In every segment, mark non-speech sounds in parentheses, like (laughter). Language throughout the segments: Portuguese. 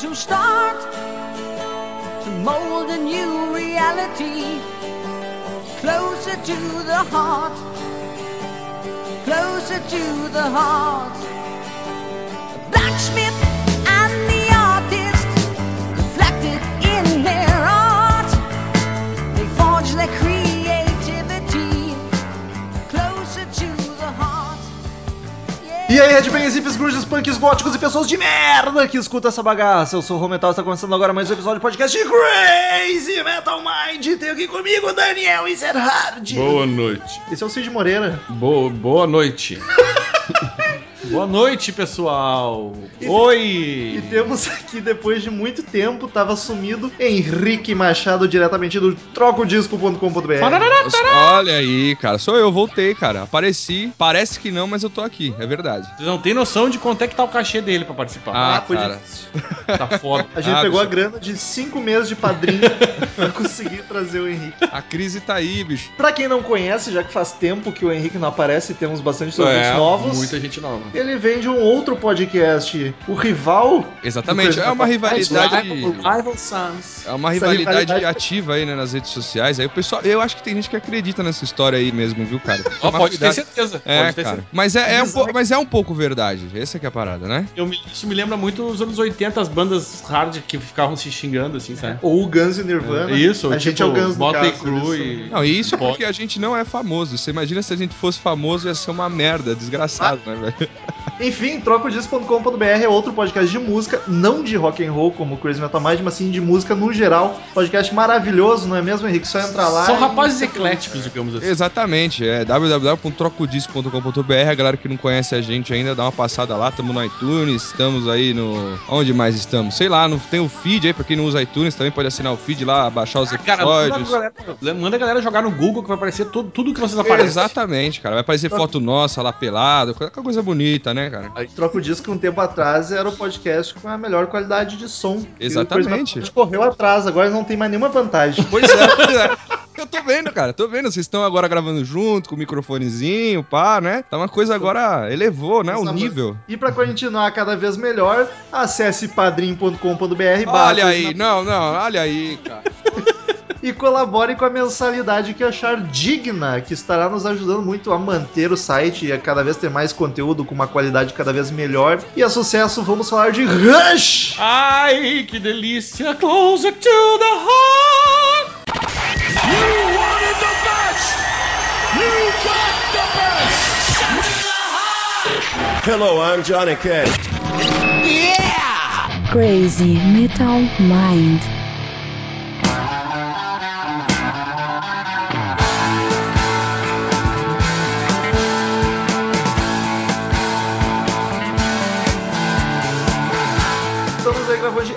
who start to mold a new reality closer to the heart, closer to the heart. Aí, headbangers, hippies, grunges, punks, góticos e pessoas de merda que escutam essa bagaça. Eu sou o Romental, está começando agora mais um episódio do podcast de Crazy Metal Mind. Tem aqui comigo o Daniel Ezerhard. Boa noite. Esse é o Cid Moreira. Boa, boa noite. (laughs) boa noite, pessoal. Oi. E temos aqui, depois de muito tempo, tava sumido, Henrique Machado, diretamente do trocodisco.com.br. Olha aí, cara. Sou eu, voltei, cara. Apareci. Parece que não, mas eu tô aqui. É verdade. Vocês não tem noção de quanto é que tá o cachê dele pra participar. Ah, foi de- cara. (laughs) Tá foda. A gente Ah, pegou a bicho. grana de cinco meses de padrinho (laughs) pra conseguir trazer o Henrique. A crise tá aí, bicho. Pra quem não conhece, já que faz tempo que o Henrique não aparece e temos bastante ouvintes É, novos, muita gente nova. Ele vem de um outro podcast, o Rival. Exatamente. É uma rivalidade. Rival Sons. É uma rivalidade rivalidade- ativa aí, né, nas redes sociais. Aí o pessoal, eu acho que tem gente que acredita nessa história aí mesmo, viu, cara? Toma pode ter cuidado. certeza. É, pode ter cara. certeza. Mas é, é um po- mas é um pouco verdade. Essa que é a parada, né? Eu me- isso me lembra muito os anos 80, as bandas hard que ficavam se xingando, assim, sabe? Ou o Guns e Nirvana. Isso, a tipo, gente é o Guns no Motley caso, eles e... Não, e isso é porque a gente não é famoso. Você imagina se a gente fosse famoso, ia ser uma merda, desgraçado, né, velho? Enfim, trocodisco.com.br é outro podcast de música, não de rock and roll como o Crazy Metal Mind, mas sim de música no geral. Podcast maravilhoso, não é mesmo, Henrique? Só entrar lá. São e- rapazes ecléticos, digamos assim. Exatamente, é www.trocodisco.com.br. A galera que não conhece a gente ainda, dá uma passada lá. Estamos no iTunes, estamos aí no. Onde mais estamos? Sei lá, no... tem o feed aí, pra quem não usa iTunes também pode assinar o feed lá, baixar os Cara, manda a, episódios. galera, manda a galera jogar no Google que vai aparecer tudo, tudo que vocês aparecem. Exatamente, cara. Vai aparecer foto nossa lá pelado, coisa coisa bonita, né, cara? Aí, Troca o Disco, um tempo atrás, era o podcast com a melhor qualidade de som. Exatamente. E Metal Mind correu atrás, agora não tem mais nenhuma vantagem. Pois é, pois é. Eu tô vendo, cara, tô vendo. Vocês estão agora gravando junto, com o microfonezinho, pá, né? Tá uma coisa agora, elevou, né? O nível. E pra continuar cada vez melhor, acesse padrim.com.br Olha aí, não, não, olha aí, cara. (laughs) e colabore com a mensalidade que achar digna, que estará nos ajudando muito a manter o site e a cada vez ter mais conteúdo com uma qualidade cada vez melhor. E a sucesso, vamos falar de Rush! Ai, que delícia! Closer to the heart! Hello, I'm Johnny Cash. Crazy Metal Mind.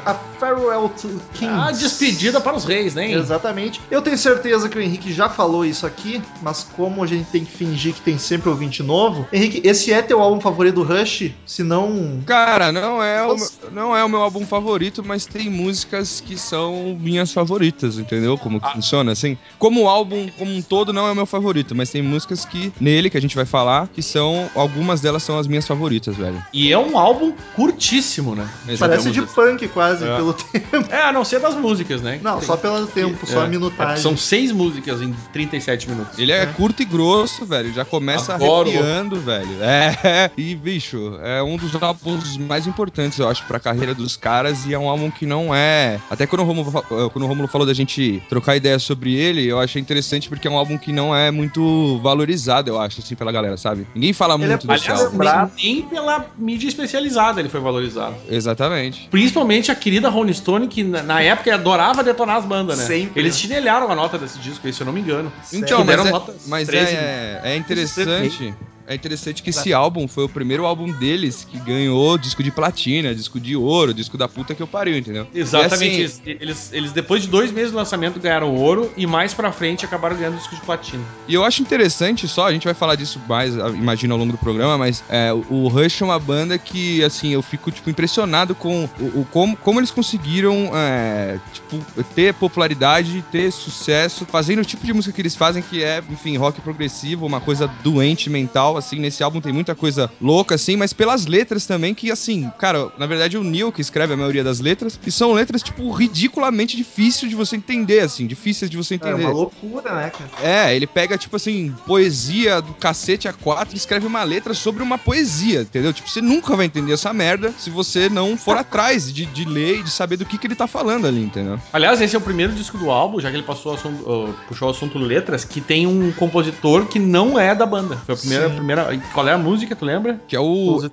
Aí gravando hoje a Farewell to Kings. A despedida para os reis, né? Exatamente. Eu tenho certeza que o Henrique já falou isso aqui, mas como a gente tem que fingir que tem sempre ouvinte novo, Henrique, esse é teu álbum favorito do Rush? Se não. Cara, não é, o, Nossa. não é o meu álbum favorito, mas tem músicas que são minhas favoritas, entendeu? Como que funciona, assim. Como o álbum como um todo não é o meu favorito, mas tem músicas que, nele, que a gente vai falar, que são, algumas delas são as minhas favoritas, velho. E é um álbum curtíssimo, né? Parece de Digamos punk quase, É. pelo tempo. É, a não ser das músicas, né? Não, Tem- só pelo tempo, só é. a minutagem. São seis músicas em 37 minutos. Ele é, curto e grosso, velho. Já começa Adoro. arrepiando, velho. É, (laughs) e bicho, é um dos álbuns mais importantes, eu acho, pra carreira dos caras. E é um álbum que não é. Até quando o Romulo, eh, quando o Romulo falou da gente trocar ideia sobre ele, eu achei interessante porque é um álbum que não é muito valorizado, eu acho, assim, pela galera, sabe? Ninguém fala Ele é muito desse aliás, álbum. Nem, nem pela mídia especializada ele foi valorizado. Exatamente. Principalmente a querida Rolling Stone, que na, na época adorava detonar as bandas, né? Sempre. Eles chinelharam a nota desse disco aí, se eu não me engano. Então, mas, é, notas mas 13, é, é interessante. É interessante que esse álbum foi o primeiro álbum deles que ganhou disco de platina, disco de ouro, disco da puta que eu pariu, entendeu? Exatamente. Assim, Eles, eles, depois de dois meses do lançamento, ganharam ouro e mais pra frente acabaram ganhando disco de platina. E eu acho interessante só, a gente vai falar disso mais, imagino, ao longo do programa, mas é, o- o Rush é uma banda que, assim, eu fico, tipo, impressionado com o, o- como, como eles conseguiram, é, tipo, ter popularidade, ter sucesso, fazendo o tipo de música que eles fazem, que é, enfim, rock progressivo, uma coisa doente mental, legal, assim, nesse álbum tem muita coisa louca, assim, mas pelas letras também, que, assim, cara, na verdade é o Neil que escreve a maioria das letras, e são letras, tipo, ridiculamente difíceis de você entender, assim, difíceis de você É entender. uma loucura, né, cara? É, ele pega, tipo assim, poesia do cacete a quatro e escreve uma letra sobre uma poesia, entendeu? Tipo, você nunca vai entender essa merda se você não for atrás de, de ler e de saber do que, que ele tá falando ali, entendeu? Aliás, esse é o primeiro disco do álbum, já que ele passou o assunto, uh, puxou o assunto letras, que tem um compositor que não é da banda. Foi a primeira, Sim. Primeira. Qual é a música, tu lembra? Que é o.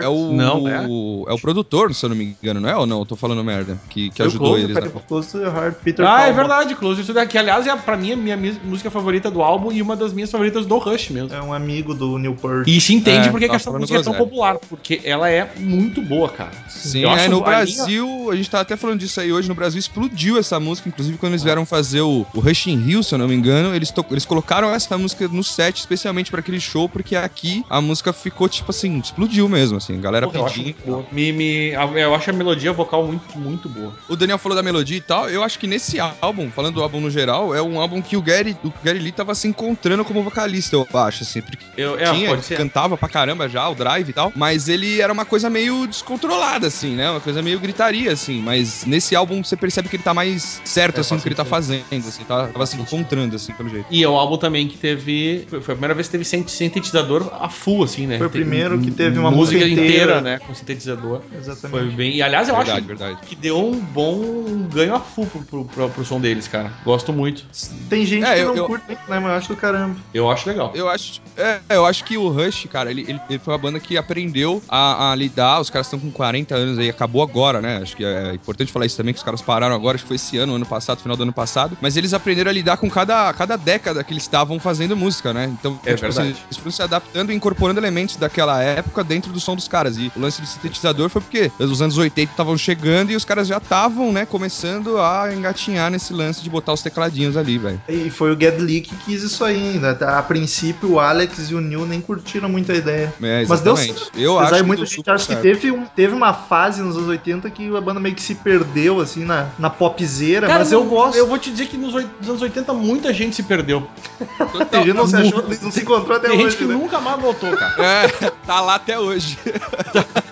É o. Não, é? o produtor, se eu não me engano, não é ou não? Eu tô falando merda. Que, que ajudou Close, eles. pera, na- Close to Your Heart, Peter ah, é verdade, Close to the- que aliás é pra mim a minha música favorita do álbum e uma das minhas favoritas do Rush mesmo. É um amigo do Newport. E se entende É, por que que tava essa música é tão popular, porque ela é muito boa, cara. Sim, Eu é, no a linha- Brasil, a gente tá até falando disso aí hoje, no Brasil explodiu essa música, inclusive quando eles vieram fazer o, o Rush in Rio, se eu não me engano, eles, to- eles colocaram essa música no set especialmente pra aquele show, porque aqui a música ficou, tipo assim, explodiu mesmo, assim, galera Porra, eu acho pedindo. muito boa. Me, me, eu acho a melodia vocal muito, muito boa. O Daniel falou da melodia e tal. Eu acho que nesse álbum, falando do álbum no geral, é um álbum que o Gary, o Gary Lee tava se encontrando como vocalista, eu acho, assim, porque Eu, é, tinha, cantava pra caramba já, o drive e tal, mas ele era uma coisa meio descontrolada, assim, né? Uma coisa meio gritaria, assim, mas nesse álbum você percebe que ele tá mais certo, É, assim, do que ele tá fazendo, assim, tá, tava se encontrando, assim, pelo jeito. E é um álbum também que teve. Foi a primeira vez que teve sin- sintetizador a full, assim, né? Foi o primeiro que teve uma música música inteira, inteira. né? Com sintetizador. Foi Exatamente. bem. E aliás, eu verdade, acho verdade. que deu um bom ganho a full pro, pro, pro- pro som deles, cara. Gosto muito. Tem gente É, que eu- não eu- curte muito, né? Mas eu acho do caramba. Eu acho legal. Eu acho, é, eu acho que o Rush, cara, ele, ele, ele foi uma banda que aprendeu a, a lidar. Os caras estão com 40 anos aí, acabou agora, né? Acho que é importante falar isso também, que os caras pararam agora, acho que foi esse ano, ano passado, final do ano passado. Mas eles aprenderam a lidar com cada, cada década que eles estavam fazendo música, né? Então, É tipo, assim, verdade. eles foram se adaptando e incorporando elementos daquela época dentro do som dos caras. E o lance do sintetizador foi porque os anos 80 estavam chegando e os caras já estavam, né, começando a engatinhar nesse lance de botar os tecladinhos ali, velho. E foi o Ged Lee que quis isso aí ainda. A princípio, o Alex e o Neil nem curtiram muito a ideia. É, Mas deu certo. Eu Apesar acho que muita gente acha que teve, um, teve uma fase nos anos 80 que a banda meio que se perdeu, assim, na, na popzeira, Cara, mas eu não- gosto. Eu vou te dizer que nos, anos 80 muita gente se perdeu. Tem gente não se achou, não se encontrou até Tem hoje, gente que né? Nunca mais voltou, cara. É, tá lá até hoje. (laughs)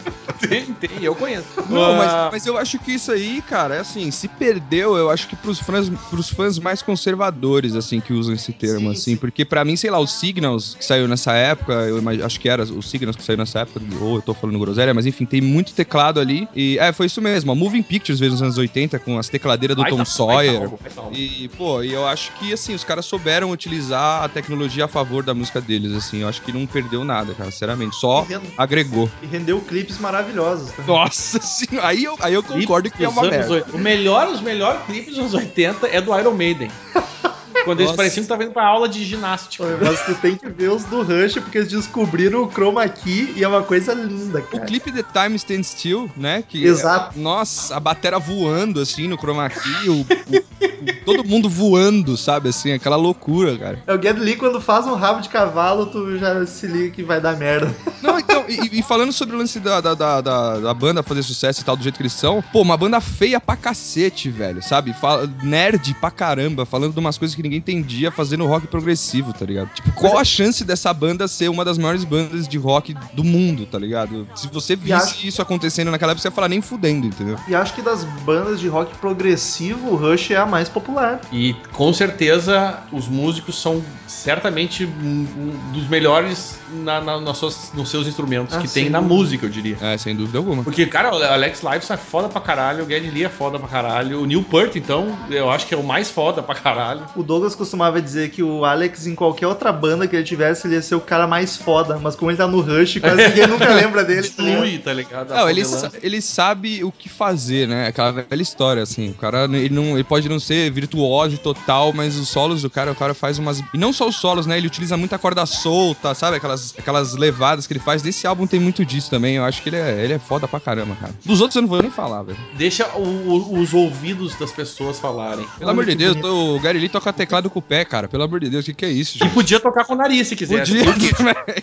tem, tem, eu conheço. Não, Ah, mas, mas eu acho que isso aí, cara, é assim, se perdeu, eu acho que pros fãs, pros fãs mais conservadores, assim, que usam esse termo, Sim, assim, sim. porque pra mim, sei lá, o Signals, que saiu nessa época, eu imag- acho que era o Signals que saiu nessa época, ou eu tô falando groselha, mas enfim, tem muito teclado ali, e é, foi isso mesmo, a Moving Pictures veio nos anos 80, com as tecladeiras do baita- Tom baita Sawyer, álbum, baita álbum. e, pô, e eu acho que, assim, os caras souberam utilizar a tecnologia a favor da música deles, assim, eu acho que não perdeu nada, cara, sinceramente, só E agregou. E rendeu clipes maravilhosos. Tá? Nossa senhora, aí eu, aí eu concordo que é uma merda. O melhor, os melhores clipes dos anos 80 é do Iron Maiden. (laughs) Quando eles pareciam que estavam indo pra aula de ginástica. Mas tu tem que ver os do Rush, porque eles descobriram o chroma key e é uma coisa linda, O cara. clipe The Time Stand Still, né? Que Exato. é- nossa, a batera voando assim no chroma key, o, o- o- todo mundo voando, sabe? Assim, aquela loucura, cara. É o Ged Lee, quando faz um rabo de cavalo, tu já se liga que vai dar merda. Não, então, e, e falando sobre o lance da, da, da, da- da banda fazer sucesso e tal, do jeito que eles são, pô, uma banda feia pra cacete, velho, sabe? Fala, nerd pra caramba, falando de umas coisas que ninguém entendia, fazendo rock progressivo, tá ligado? Tipo, qual a chance dessa banda ser uma das maiores bandas de rock do mundo, tá ligado? Se você visse acho- isso acontecendo naquela época, você ia falar nem fudendo, entendeu? E acho que das bandas de rock progressivo, o Rush é a mais popular. E com certeza os músicos são certamente um, um dos melhores na, na- nas suas- nos seus instrumentos Ah, que tem na dúvida. música, eu diria. É, sem dúvida alguma. Porque, cara, o Alex Lifeson é foda pra caralho, o Geddy Lee é foda pra caralho, o Neil Peart, então, eu acho que é o mais foda pra caralho. O Douglas costumava dizer que o Alex, em qualquer outra banda que ele tivesse, ele ia ser o cara mais foda. Mas como ele tá no Rush, quase (laughs) ninguém nunca lembra dele. tá? Flui, tá ligado? Não, ele, sa- ele sabe o que fazer, né? Aquela velha história, assim. O cara, ele, não, ele pode não ser virtuoso total, mas os solos do cara, o cara faz umas. E não só os solos, né? Ele utiliza muita corda solta, sabe? Aquelas, aquelas levadas que ele faz. Nesse álbum tem muito disso também. Eu acho que ele é, ele é foda pra caramba, cara. Dos outros eu não vou nem falar, velho. Deixa o- o- os ouvidos das pessoas falarem. Pelo amor de Deus, bonito. o Gary Lee toca teclado com o pé, cara. Pelo amor de Deus, o que, que é isso, E gente? podia tocar com o nariz se quiser. Podia,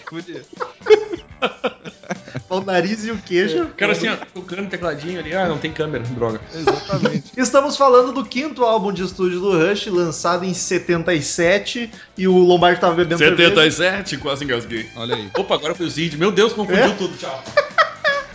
podia. (laughs) (laughs) o nariz e o queixo. O cara assim, ó, tocando tecladinho ali. Ah, não tem câmera, droga. Exatamente. (laughs) Estamos falando do quinto álbum de estúdio do Rush, lançado em 77, e o Lombardi tava bebendo cerveja. 77, quase engasguei. Olha aí. Opa, agora foi o Zid. Meu Deus, confundiu É? tudo. Tchau.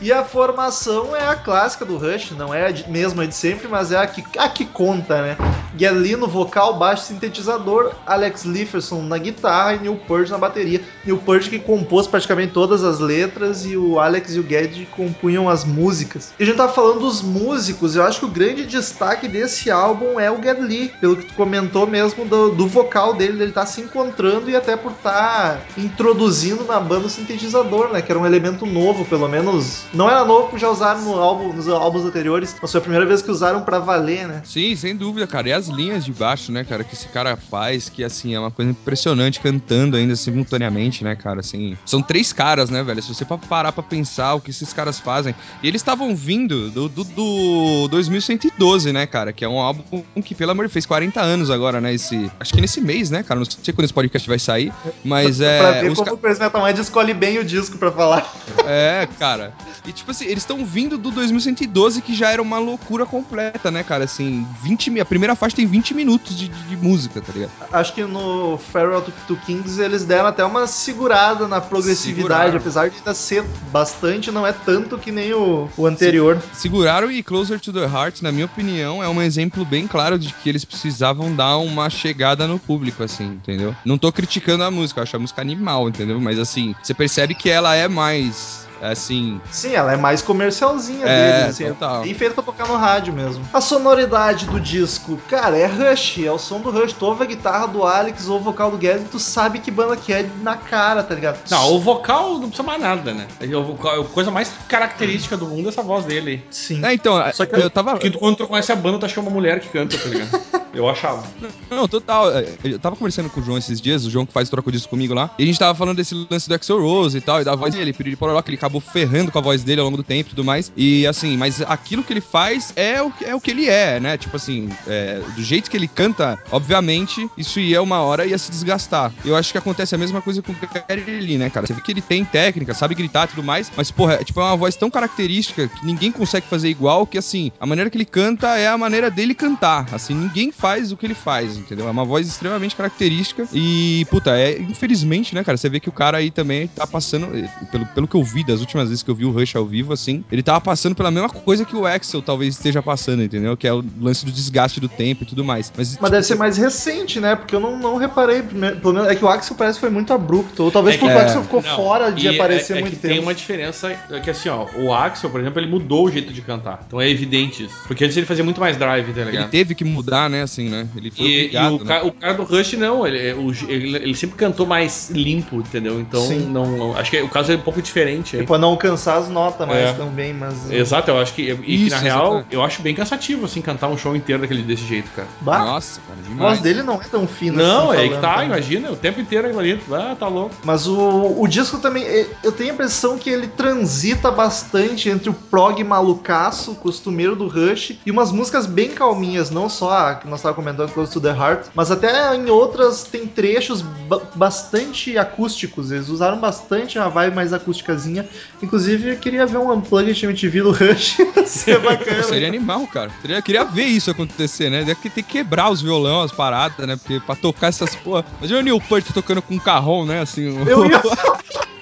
E a formação é a clássica do Rush, não é a de- mesma de sempre, mas é a que, a que conta, né? Geddy no vocal, baixo e sintetizador, Alex Lifferson na guitarra e Neil Peart na bateria. Neil Peart que compôs praticamente todas as letras e o Alex e o Geddy compunham as músicas. E a gente tá falando dos músicos, eu acho que o grande destaque desse álbum é o Lee, pelo que tu comentou mesmo do, do vocal dele, ele tá se encontrando e até por estar introduzindo na banda o sintetizador, né? Que era um elemento novo, pelo menos. Não era novo porque já usaram no álbum, nos álbuns anteriores, mas foi a primeira vez que usaram pra valer, né? Sim, sem dúvida, cara. E as linhas de baixo, né, cara, que esse cara faz, que assim, é uma coisa impressionante cantando ainda simultaneamente, né, cara, assim. São três caras, né, velho? Se você pa- parar pra pensar o que esses caras fazem. E eles estavam vindo do, do, do 2112, né, cara, que é um álbum que, pelo amor de Deus, fez 40 anos agora, né, esse... Acho que nesse mês, né, cara, não sei quando esse podcast vai sair, mas (laughs) pra é... ver os como ca- o Metal Mind escolhe bem o disco pra falar. É, cara. E tipo assim, eles estão vindo do 2112, que já era uma loucura completa, né, cara? Assim, 20 mi- A primeira faixa tem 20 minutos de, de- de música, tá ligado? Acho que no Farewell to, to Kings eles deram até uma segurada na progressividade, Seguraram. apesar de ainda ser bastante, não é tanto que nem o, o anterior. Seguraram e Closer to the Heart, na minha opinião, é um exemplo bem claro de que eles precisavam dar uma chegada no público, assim, entendeu? Não tô criticando a música, eu acho a música animal, entendeu? Mas assim, você percebe que ela é mais. Assim. Sim, ela é mais comercialzinha É, deles, assim, total. bem feita pra tocar no rádio mesmo. A sonoridade do disco, cara, é Rush, é o som do Rush. Tu ouve a guitarra do Alex ou o vocal do Geddy, tu sabe que banda que é na cara, tá ligado? Não, o vocal não precisa mais nada, né? O vocal, a coisa mais característica do mundo é essa voz dele aí. Sim. É, então, Só que eu tava. Porque quando tu conhece a banda, tu acha que é uma mulher que canta, tá ligado? (laughs) Eu achava. Não, total. é, Eu tava conversando com o João esses dias, o João que faz troco disso comigo lá, e a gente tava falando desse lance do Axel Rose e tal, e da voz dele, Piriri Pororó, que ele acabou ferrando com a voz dele ao longo do tempo e tudo mais. E assim, mas aquilo que ele faz é o, que- é o que ele é, né? Tipo assim, é, do jeito que ele canta, obviamente, isso ia uma hora ia se desgastar. Eu acho que acontece a mesma coisa com o Gary Lee, né, cara? Você vê que ele tem técnica, sabe gritar e tudo mais, mas, porra, é, tipo, é uma voz tão característica que ninguém consegue fazer igual, que assim, a maneira que ele canta é a maneira dele cantar. Assim, ninguém faz o que ele faz, entendeu? É uma voz extremamente característica e, puta, é, infelizmente, né, cara, você vê que o cara aí também tá passando, eh, pelo, pelo que eu vi das últimas vezes que eu vi o Rush ao vivo, assim, ele tava passando pela mesma coisa que o Axel talvez esteja passando, entendeu? Que é o lance do desgaste do tempo e tudo mais. Mas, Mas deve ser mais recente, né? Porque eu não, não reparei. Pelo menos é que o Axel parece que foi muito abrupto. Ou talvez É porque que- o Axel ficou Não, fora de e aparecer é, é muito que tempo. Tem uma diferença é que assim, ó, o Axel, por exemplo, ele mudou o jeito de cantar. Então é evidente isso. Porque antes ele fazia muito mais drive, tá ele ligado? teve que mudar, né, assim, né? Ele foi E, e obrigado, o, né? ca- o cara do Rush não, ele, o- ele, ele sempre cantou mais limpo, entendeu? Então Sim. não, acho que o caso é um pouco diferente aí. Pra não alcançar as notas mais É. também, mas. Exato, eu acho que. E que Isso, na real, exatamente. eu acho bem cansativo, assim, cantar um show inteiro daquele, desse jeito, cara. Bah, Nossa, cara, a demais. voz dele não é tão fina Não, assim. é aí que tá, também. imagina, o tempo inteiro ali. Ah, tá louco. Mas o, o disco também, eh, eu tenho a impressão que ele transita bastante entre o prog malucaço, costumeiro do Rush, e umas músicas bem calminhas, não só a que nós estávamos comentando, Close to the Heart, mas até em outras tem trechos ba- bastante acústicos, eles usaram bastante a vibe mais acústicazinha. Inclusive, eu queria ver um Unplugged MTV do Rush, (laughs) ia ser (laughs) bacana. Seria animal, cara. Seria, queria ver isso acontecer, né? Deve ter que quebrar os violão, as paradas, né? Porque pra tocar essas porra. Imagina o Neil Peart tocando com um carrão, né? Assim, Eu ia. (laughs)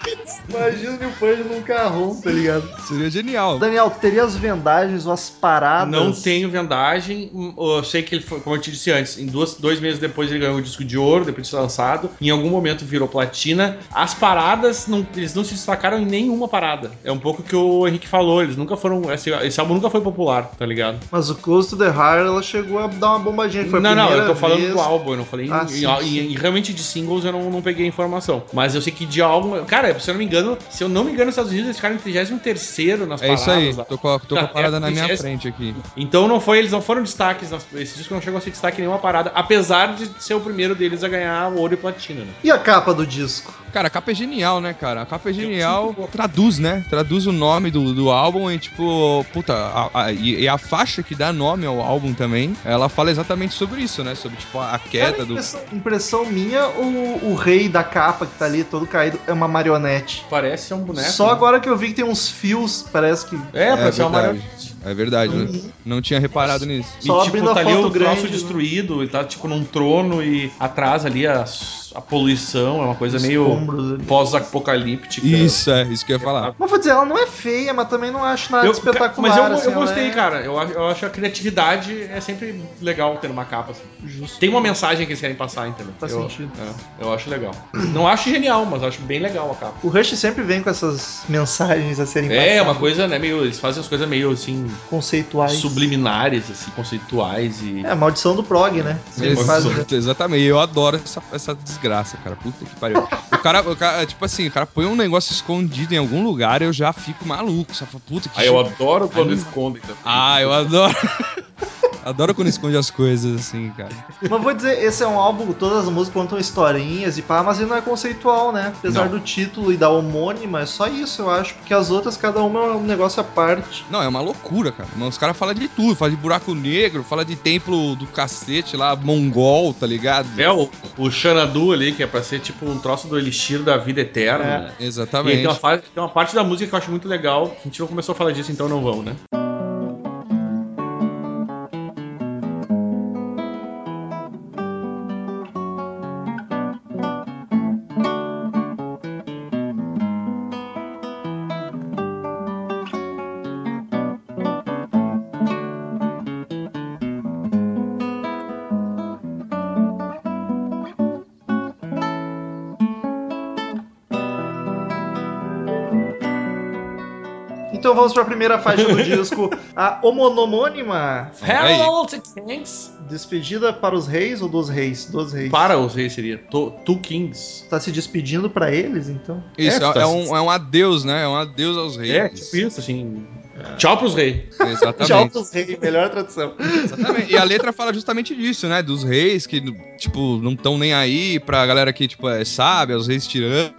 Imagina o Peart num carrão, tá ligado? seria genial. Daniel, tu teria as vendagens ou as paradas? Não tenho vendagem. Eu sei que ele foi, como eu te disse antes, em duas, dois meses depois ele ganhou o disco de ouro, depois de ser lançado. Em algum momento virou platina. As paradas, não- eles não se destacaram em nenhuma parada. É um pouco o que o Henrique falou. Eles nunca foram. Esse, esse álbum nunca foi popular, tá ligado? Mas o Close to the Heart, ela chegou a dar uma bombadinha. Foi a não, não, eu tô falando vez. do álbum, eu não falei Ah, em, sim, em- sim. em- realmente de singles eu não, não peguei informação. Mas eu sei que de álbum. Cara, se eu não me engano, se eu não me engano, nos Estados Unidos eles ficaram em 33 nas É paradas. isso aí. lá. Tô com a, tô com a Tá, parada é, na minha é- frente aqui. Então não foi, eles não foram destaques. nas- Esse disco não chegou a ser destaque em nenhuma parada, apesar de ser o primeiro deles a ganhar ouro e platina, né? E a capa do disco? Cara, a capa é genial, né, cara? A capa é genial. Traduz, né? Traduz o nome do, do álbum e, tipo, puta, a- a- e, e a faixa que dá nome ao álbum também, ela fala exatamente sobre isso, né? Sobre, tipo, a queda Cara, do. impressão, impressão minha, o, o rei da capa que tá ali todo caído é uma marionete. Parece ser um boneco. Só né? agora que eu vi que tem uns fios, parece que. É, parece ser uma marionete. É verdade, né? Não tinha reparado nisso. E Só tipo, abrindo a tá ali o troço grande, destruído, ele tá tipo num trono e atrás ali a, a poluição, é uma coisa meio Escombros ali. pós-apocalíptica. Isso, é, isso que eu ia falar. Mas vou dizer, ela não é feia, mas também não acho nada Eu, espetacular. mas eu, assim, eu gostei, é- cara. Eu, acho- eu acho a criatividade é sempre legal ter uma capa assim. Justo. Tem uma mensagem que eles querem passar, entendeu? Faz eu, sentido. é, eu acho legal. Não acho genial, mas acho bem legal a capa. O Rush sempre vem com essas mensagens a serem É, passadas, uma coisa, né, meio. Eles fazem as coisas meio assim, conceituais. subliminares, assim, conceituais e. É, a maldição do prog, né? Eles fazem- exatamente. Eu adoro essa, essa desgraça, cara. Puta que pariu. O cara, o cara, tipo assim, o cara põe um negócio escondido em algum lugar eu já fico maluco. Só falo, puta que Aí eu adoro quando Aí- escondem também. Ah, eu adoro. (laughs) adoro quando esconde as coisas, assim, cara. Mas vou dizer, esse é um álbum, todas as músicas contam historinhas e pá, mas ele não é conceitual, né? Apesar Não. do título e da homônima, é só isso, eu acho. Porque as outras, cada uma é um negócio à parte. Não, é uma loucura, cara. Mas os caras falam de tudo. Fala de buraco negro, fala de templo do cacete lá, mongol, tá ligado? É o, o Xanadu ali, que é pra ser tipo um troço do elixir da vida eterna. É. né? E Exatamente. tem uma, tem uma parte da música que eu acho muito legal. A gente não começou a falar disso, então não vamos, né? Vamos pra primeira faixa do disco, a homonomônima, Hello to Kings. despedida para os reis ou dos reis? Dos reis. Para os reis seria. To- Two Kings. Tá se despedindo pra eles, então? Isso, É, é, tá- é um, é um adeus, né? É um adeus aos reis. É, tipo isso, assim. Tchau pros reis. Exatamente. os reis, melhor tradução. Exatamente. E a letra fala justamente disso, né? Dos reis que, tipo, não estão nem aí pra galera que, tipo, é sábia, os reis tiranos,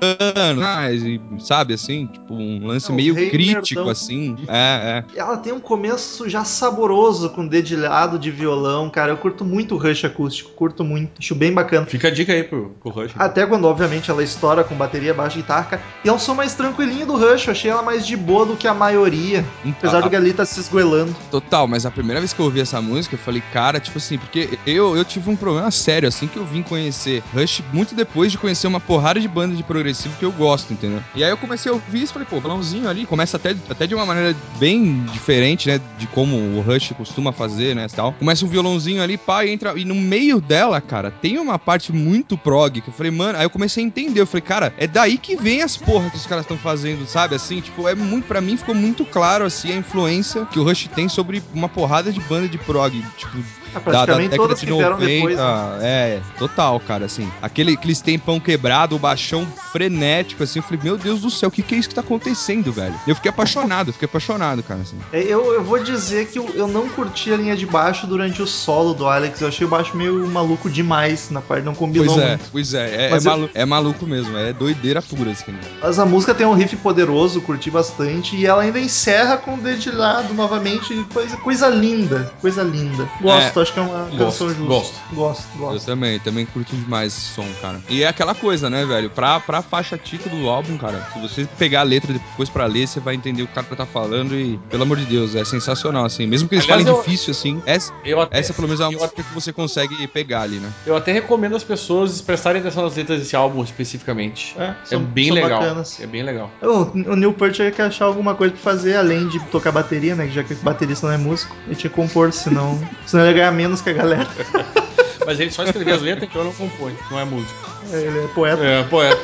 mas, e, sabe, assim, tipo, um lance É, meio crítico, nerdão. assim. É, é. Ela tem um começo já saboroso com dedilhado de violão, cara. Eu curto muito o Rush acústico, curto muito. Acho bem bacana. Fica a dica aí pro, pro Rush. Até quando, obviamente, ela estoura com bateria, baixo e guitarra. cara. E é um som mais tranquilinho do Rush. Eu achei ela mais de boa do que a maioria. Apesar Ah, do Gali tá se esgoelando. Total, mas a primeira vez que eu ouvi essa música, eu falei, cara, tipo assim, porque eu, eu tive um problema sério, assim, que eu vim conhecer Rush muito depois de conhecer uma porrada de banda de progressivo que eu gosto, entendeu? E aí eu comecei a ouvir isso falei, pô, violãozinho ali, começa até, até de uma maneira bem diferente, né, de como o Rush costuma fazer, né, e tal. Começa um violãozinho ali, pá, e entra, e no meio dela, cara, tem uma parte muito prog, que eu falei, mano, aí eu comecei a entender, eu falei, cara, é daí que vem as porras que os caras estão fazendo, sabe, assim, tipo, é muito, pra mim ficou muito claro, assim, a influência que o Rush tem sobre uma porrada de banda de prog, tipo, Ah, da, da praticamente década todas de que vieram 90. depois. né? É, total, cara, assim. Aquele, aqueles tempão quebrado, o baixão frenético, assim. Eu falei, meu Deus do céu, o que, que é isso que tá acontecendo, velho? Eu fiquei apaixonado, fiquei apaixonado, cara, assim. É, Eu, eu vou dizer que eu, eu não curti a linha de baixo durante o solo do Alex. Eu achei o baixo meio maluco demais na parte, não combinou Pois é, muito. pois é. É, é, Mas eu- malu- é maluco mesmo, é doideira pura, assim. Mas a música tem um riff poderoso, curti bastante. E ela ainda encerra com o dedilhado novamente. Coisa, coisa linda, coisa linda. Gosto, acho que é uma Gosto, canção justa. gosto. Gosto, Eu gosto. também, também curto demais esse som, cara. E é aquela coisa, né, velho? Pra, pra faixa título do álbum, cara, se você pegar a letra depois pra ler, você vai entender o que o cara tá falando e, pelo amor de Deus, é sensacional, assim. Mesmo que eles Aliás, falem eu- difícil, assim, essa, Eu até, essa pelo menos é uma eu, música que você consegue pegar ali, né? eu até recomendo as pessoas prestarem atenção nas letras desse álbum especificamente. É, É são- bem são legal. bacanas. É bem legal. O, o Neil Peart tinha que achar alguma coisa pra fazer além de tocar bateria, né? Já que baterista não é músico. Ele tinha que compor, senão, senão ele ia ganhar menos que a galera. (laughs) Mas ele só escreveu as letras, então não compõe, não é músico. Ele é poeta. É, poeta.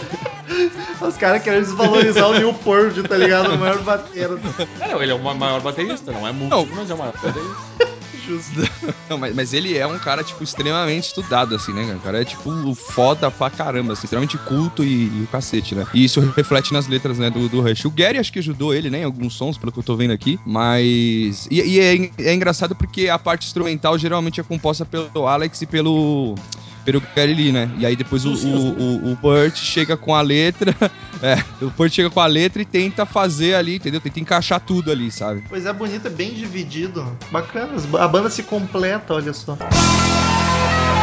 (laughs) Os caras querem desvalorizar o Neil Peart, tá ligado? O maior batera. É, não, ele é o ma- maior baterista, não é músico, Não. mas é o maior baterista. Justo. (laughs) Não, mas, mas ele é um cara, tipo, extremamente estudado, assim, né, cara? O cara é, tipo, foda pra caramba, assim, extremamente culto e, e o cacete, né? E isso reflete nas letras, né, do, do Rush. O Gary acho que ajudou ele, né, em alguns sons, pelo que eu tô vendo aqui, mas... E, e é, é engraçado porque a parte instrumental geralmente é composta pelo Alex e pelo... Lee, né? E aí depois o, o, o, Burt chega com a letra. (laughs) É, o Burt chega com a letra e tenta fazer ali, entendeu? Tenta encaixar tudo ali, sabe? Pois é, bonito, é bem dividido. Bacana, a banda se completa, olha só. Como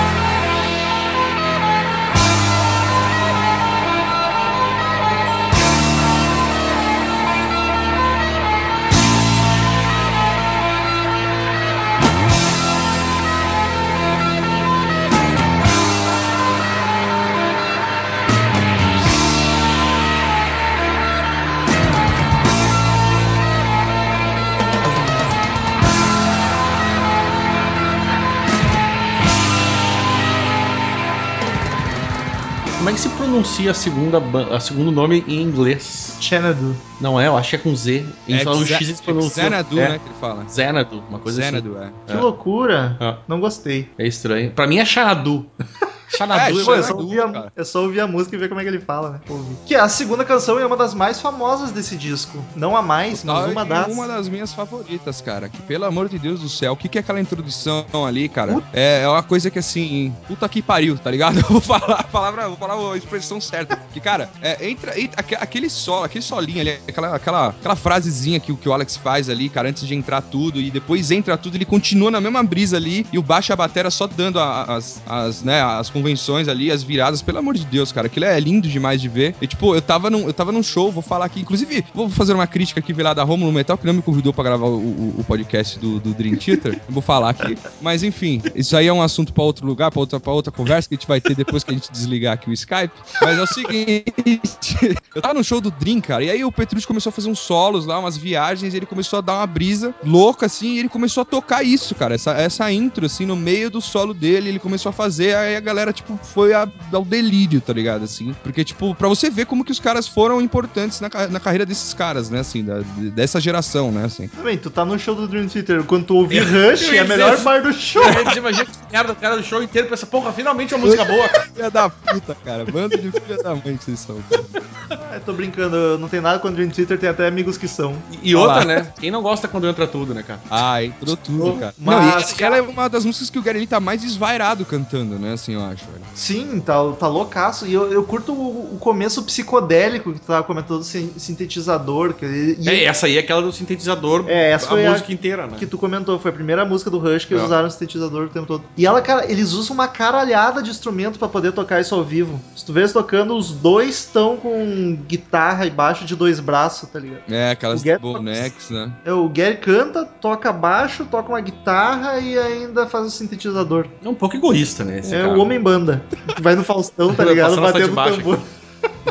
pronuncia a segunda a segundo nome em inglês? Xanadu. Não é, eu acho que é com Z. Só o Xe- X eles pronunciam. Xanadu, é, né, que ele fala. Xanadu, uma coisa Xanadu, é. Que É. loucura. assim. Não gostei. É estranho. Pra mim é Xanadu. (laughs) Xanadu É, Pô, é, só Xanadu, ouvir a, só a música e ver como é que ele fala, né? Ouvir. Que é a segunda canção é uma das mais famosas desse disco. Não a mais, mas uma das. uma das minhas favoritas, cara. Que pelo amor de Deus do céu, o que, que é aquela introdução ali, cara? É, é uma coisa que assim, puta que pariu, tá ligado? Eu (laughs) vou falar a palavra, vou falar a expressão certa. Que, cara, é, entra, entra aque- aquele solo, aquele solinho ali, aquela, aquela, aquela frasezinha que, o- que o Alex faz ali, cara, antes de entrar tudo, e depois entra tudo, ele continua na mesma brisa ali, e o baixo e a batera só dando as, as, né, as convenções ali, as viradas, pelo amor de Deus, cara, aquilo é lindo demais de ver. E, tipo, eu tava num, eu tava num show, vou falar aqui, inclusive, vou fazer uma crítica aqui velada da Romulo Metal, que não me convidou pra gravar o, o- o podcast do, do Dream Theater, (laughs) vou falar aqui. Mas, enfim, isso aí é um assunto pra outro lugar, pra outra, pra outra conversa, que a gente vai ter depois que a gente desligar aqui o Skype. Mas é o seguinte, (laughs) eu tava no show do Dream, cara, e aí o Petrucci começou a fazer uns solos lá, umas viagens, ele começou a dar uma brisa louca, assim, e ele começou a tocar isso, cara, essa, essa intro, assim, no meio do solo dele, ele começou a fazer, aí a galera, tipo, foi a- ao delírio, tá ligado, assim, porque, tipo, pra você ver como que os caras foram importantes na, na carreira desses caras, né, assim, da- dessa geração, né, assim. Também, tu tá no show do Dream Theater. Quando tu ouvir Rush, é a melhor parte do show. Imagina merda, o cara do show inteiro pensa, porra, finalmente uma música boa. cara. (laughs) Filha da puta, cara, bando de filha da mãe que vocês são, cara. Ah, tô brincando, não tem nada contra o Dream Theater, tem até amigos que são. E, e outra, né? Quem não gosta quando entra tudo, né, cara? Ah, entrou tudo, cara. Mas, não, ela é uma das músicas que o Gary tá mais esvairado cantando, né, assim, eu acho, velho. Sim, tá, tá loucaço. E eu, eu curto o, o começo psicodélico que tu tava comentando, sin- sintetizador. Que, e, É, essa aí é aquela do sintetizador, É, essa a foi a- música inteira, né? que tu comentou, foi a primeira música do Rush que eles É. usaram o sintetizador o tempo todo. E ela, cara, eles usam uma caralhada de instrumento pra poder tocar isso ao vivo. Se tu vê eles tocando, os dois estão com guitarra e baixo de dois braços, tá ligado? É, aquelas bonecos, né? É, o Gary canta, toca baixo, toca uma guitarra e ainda faz o sintetizador. É um pouco egoísta, né? Esse é cara. o homem banda. Vai no Faustão, tá (laughs) ligado? Batendo baixo tambor.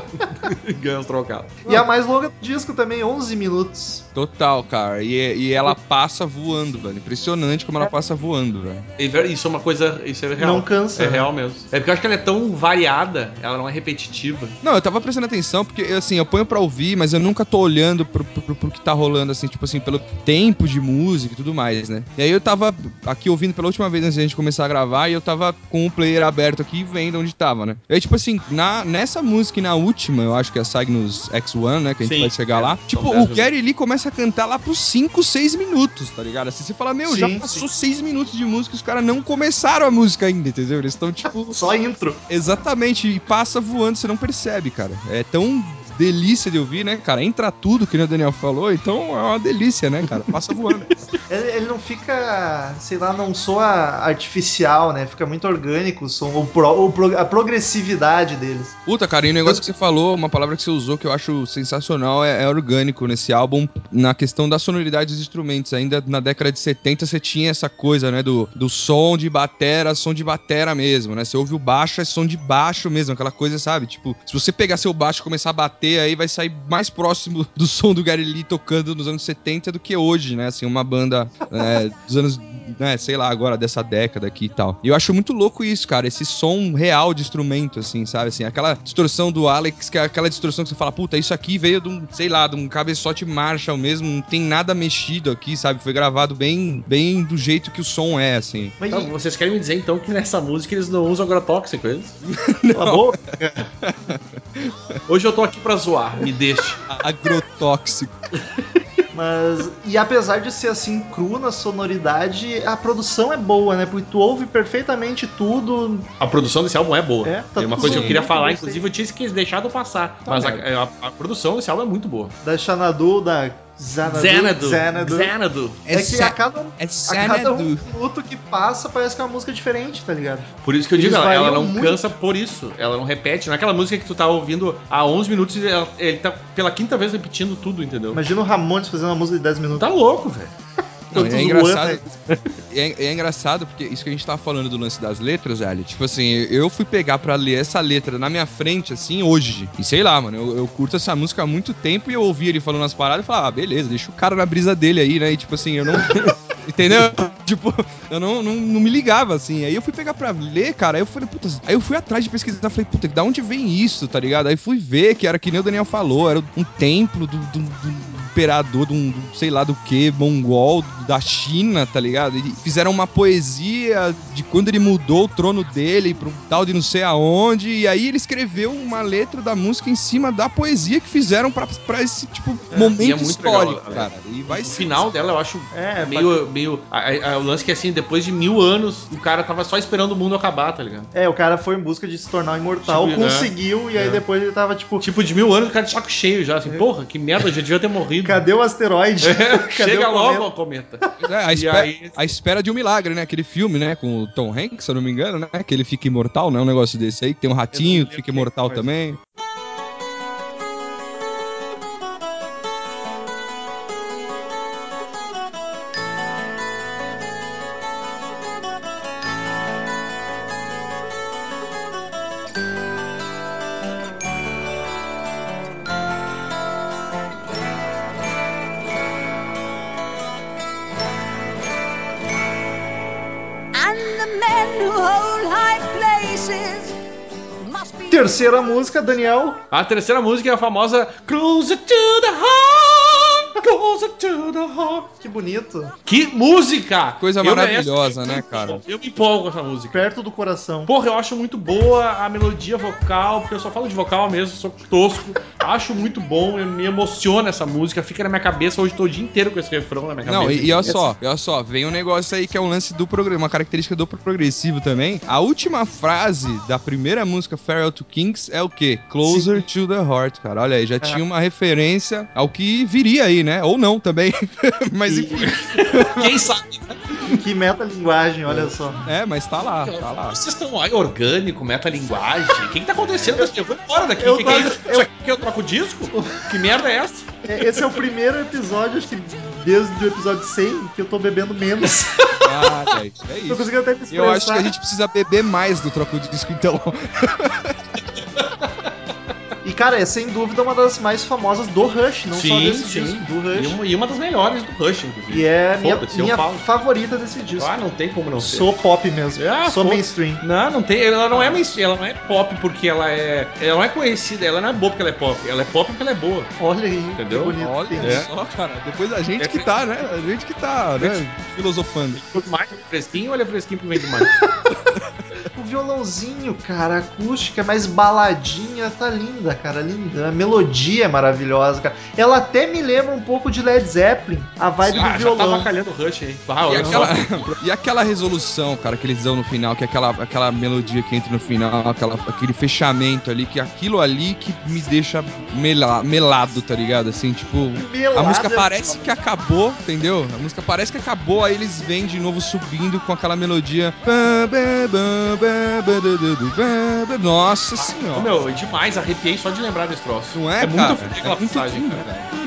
(laughs) Ganha os trocados. E a mais longa do disco também, 11 minutos. Total, cara. E, e ela passa voando, velho. Impressionante como ela passa voando, velho. E, velho, Isso é uma coisa. Isso é real. Não cansa. É né? real mesmo. É porque eu acho que ela é tão variada, ela não é repetitiva. Não, eu tava prestando atenção, porque, assim, eu ponho pra ouvir, mas eu nunca tô olhando pro, pro, pro que tá rolando, assim, tipo assim, pelo tempo de música e tudo mais, né? E aí eu tava aqui ouvindo pela última vez antes da gente começar a gravar, e eu tava com o player aberto aqui vendo onde tava, né? E aí, tipo assim, na, nessa música e na última, eu acho que é a Cygnus X1, né? Que a gente Sim, vai chegar é. lá. São Tipo, o. Gary Lee começa a cantar lá pros 5, 6 minutos, tá ligado? Assim, você fala, meu, já Sim, passou 6 minutos de música e os caras não começaram a música ainda, entendeu? Eles estão, tipo. (laughs) Só intro. Exatamente, e passa voando, você não percebe, cara. É tão delícia de ouvir, né, cara? Entra tudo, que nem o Daniel falou, então é uma delícia, né, cara? Passa voando. (laughs) Ele, ele não fica, sei lá, não soa artificial, né? Fica muito orgânico o som, o pro- o pro- a progressividade deles. Puta, cara, e o negócio que você falou, uma palavra que você usou que eu acho sensacional é, é orgânico nesse álbum, na questão da sonoridade dos instrumentos. Ainda na década de 70 você tinha essa coisa, né, do, do som de batera, som de batera mesmo, né? Você ouve o baixo, é som de baixo mesmo, aquela coisa, sabe? Tipo, se você pegar seu baixo e começar a bater, aí vai sair mais próximo do som do Gary Lee tocando nos anos 70 do que hoje, né? Assim, uma banda é, dos anos, né, sei lá, agora dessa década aqui e tal. E eu acho muito louco isso, cara, esse som real de instrumento, assim, sabe? Assim, aquela distorção do Alex, que é aquela distorção que você fala, puta, isso aqui veio de um, sei lá, de um cabeçote Marshall mesmo, não tem nada mexido aqui, sabe? Foi gravado bem, bem do jeito que o som é, assim. Mas Então, vocês querem me dizer então que nessa música eles não usam agrotóxico, eles? (laughs) a boca. (laughs) Hoje eu tô aqui pra zoar, me deixe. Agrotóxico. Mas, e apesar de ser assim cru na sonoridade, a produção é boa, né? Porque tu ouve perfeitamente tudo. A produção desse álbum é boa. É, tá é uma coisa que eu queria eu falar, inclusive eu tinha deixado passar. Tá mas a, a- a produção desse álbum é muito boa. Da Xanadu, da Xanadu. Xanadu. Xanadu. Xanadu. É, que a cada, É a cada um minuto que passa parece que é uma música diferente, tá ligado? Por isso que eu Eles digo, ela, ela não muito. cansa por isso. Ela não repete. Naquela música que tu tá ouvindo há 11 minutos, ela- ele tá pela quinta vez repetindo tudo, entendeu? Imagina o Ramones fazendo uma música de 10 minutos. Tá louco, velho. (laughs) É engraçado. né? (laughs) É, é engraçado porque isso que a gente tava falando do lance das letras, velho. Tipo assim, eu fui pegar pra ler essa letra na minha frente, assim, hoje. E sei lá, mano, eu, eu curto essa música há muito tempo e eu ouvi ele falando as paradas e falava, ah, beleza, deixa o cara na brisa dele aí, né? E tipo assim, eu não. (laughs) Entendeu? tipo, eu não, não, não me ligava, assim. Aí eu fui pegar pra ler, cara, aí eu falei, puta. Aí eu fui atrás de pesquisar, falei, puta, da onde vem isso, tá ligado? Aí fui ver que era que nem o Daniel falou, era um templo do, do, do imperador, de um, sei lá do que, mongol, da China, tá ligado? E fizeram uma poesia de quando ele mudou o trono dele pro tal de não sei aonde, e aí ele escreveu uma letra da música em cima da poesia que fizeram pra, pra esse, tipo, e momento é muito histórico, legal, cara. E vai O ser. final dela eu acho É, meio. meio a- a- o lance que assim, depois de mil anos, o cara tava só esperando o mundo acabar, tá ligado? É, o cara foi em busca de se tornar imortal, Tipo, né? conseguiu, e aí É. depois ele tava tipo, Tipo, de mil anos o cara de saco cheio já, assim, porra, que merda, eu já devia ter morrido. Cadê o asteroide? (laughs) Cadê Chega o logo cometa? o cometa. É, a, espera, aí- a espera de um milagre, né? Aquele filme, né? Com o Tom Hanks, se eu não me engano, né? Que ele fica imortal, né? Um negócio desse aí, que tem um ratinho que fica imortal também. And Terceira música, Daniel. A terceira música é a famosa Closer to the Heart, Que bonito. Que música! Coisa Eu maravilhosa, mereço- né, cara? Eu me empolgo com essa música. Perto do coração. Porra, eu acho muito boa a melodia vocal, porque eu só falo de vocal mesmo, sou tosco. acho muito bom, eu me emociona essa música, fica na minha cabeça hoje tô o dia inteiro com esse refrão na minha Não, cabeça. e, e olha só, e olha só, vem um negócio aí que é um lance do programa, uma característica do progressivo também. A última frase da primeira música Farewell to Kings é o quê? Closer to the Heart, cara. Olha aí, já tinha uma referência ao que viria aí, né? Ou não também. (laughs) Mas E- enfim. Quem sabe? Que metalinguagem, olha só. É, mas tá lá, tá lá. Vocês estão aí orgânico, metalinguagem. O que, que tá acontecendo? Eu vou embora daqui. Eu que, que é eu- que eu troco disco? Que merda é essa? É, Esse é o primeiro episódio, acho que desde o episódio 100, que eu tô bebendo menos. (laughs) Ah, é Tô isso. conseguindo até me expressar. Eu acho que a gente precisa beber mais do troco de disco, então. (laughs) Cara, é sem dúvida uma das mais famosas do Rush, não só Sim, desse sim. disco, do E Rush. uma, e uma das melhores do Rush, inclusive. E é a minha, minha falo. favorita desse disco. Ah, não tem como não ser. Sou pop mesmo. Ah, Sou mainstream. Não, não tem. Ela não é mainstream, ela não é pop porque ela é. Ela não é conhecida, ela não é boa porque ela é pop. Ela é pop porque ela é boa. Olha aí, Entendeu? que bonito. Olha Entendi. só, cara. Depois a gente É que tá, né? A gente que tá, né? Filosofando. Quanto mais fresquinho, olha fresquinho porque vem demais. (laughs) O violãozinho, cara, a acústica mais baladinha, tá linda, cara, linda. A melodia é maravilhosa, cara. Ela até me lembra um pouco de Led Zeppelin, a vibe ah, do já violão. tava calhando o Rush aí. Ah, E aquela, (laughs) e aquela resolução, cara, que eles dão no final, que é aquela, aquela melodia que entra no final, aquela, aquele fechamento ali, que é aquilo ali que me deixa mela- melado, tá ligado? Assim, tipo. A Melada. música parece que acabou, entendeu? A música parece que acabou, aí eles vêm de novo subindo com aquela melodia. Nossa senhora. meu, é demais, arrepiei só de lembrar desse troço. Não é, é cara? muito foda aquela É passagem, cara.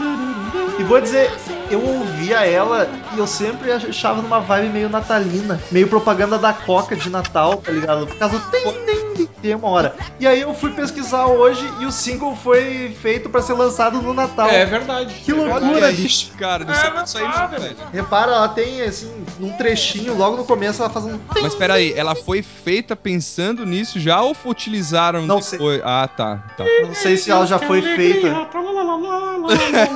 E vou dizer, eu ouvia ela e eu sempre achava numa vibe meio natalina, meio propaganda da Coca de Natal, tá ligado? Por causa do tem, tem, tem, uma hora. E aí eu fui pesquisar hoje e o single foi feito pra ser lançado no Natal. É verdade. Que É loucura, aí, bicho. cara, não É sei não, verdade. velho. Repara, ela tem assim, num trechinho, logo no começo ela faz um. Mas peraí, ela foi feita pensando nisso já ou utilizaram Não sei. depois? Ah, tá, tá. Não sei se ela já foi feita.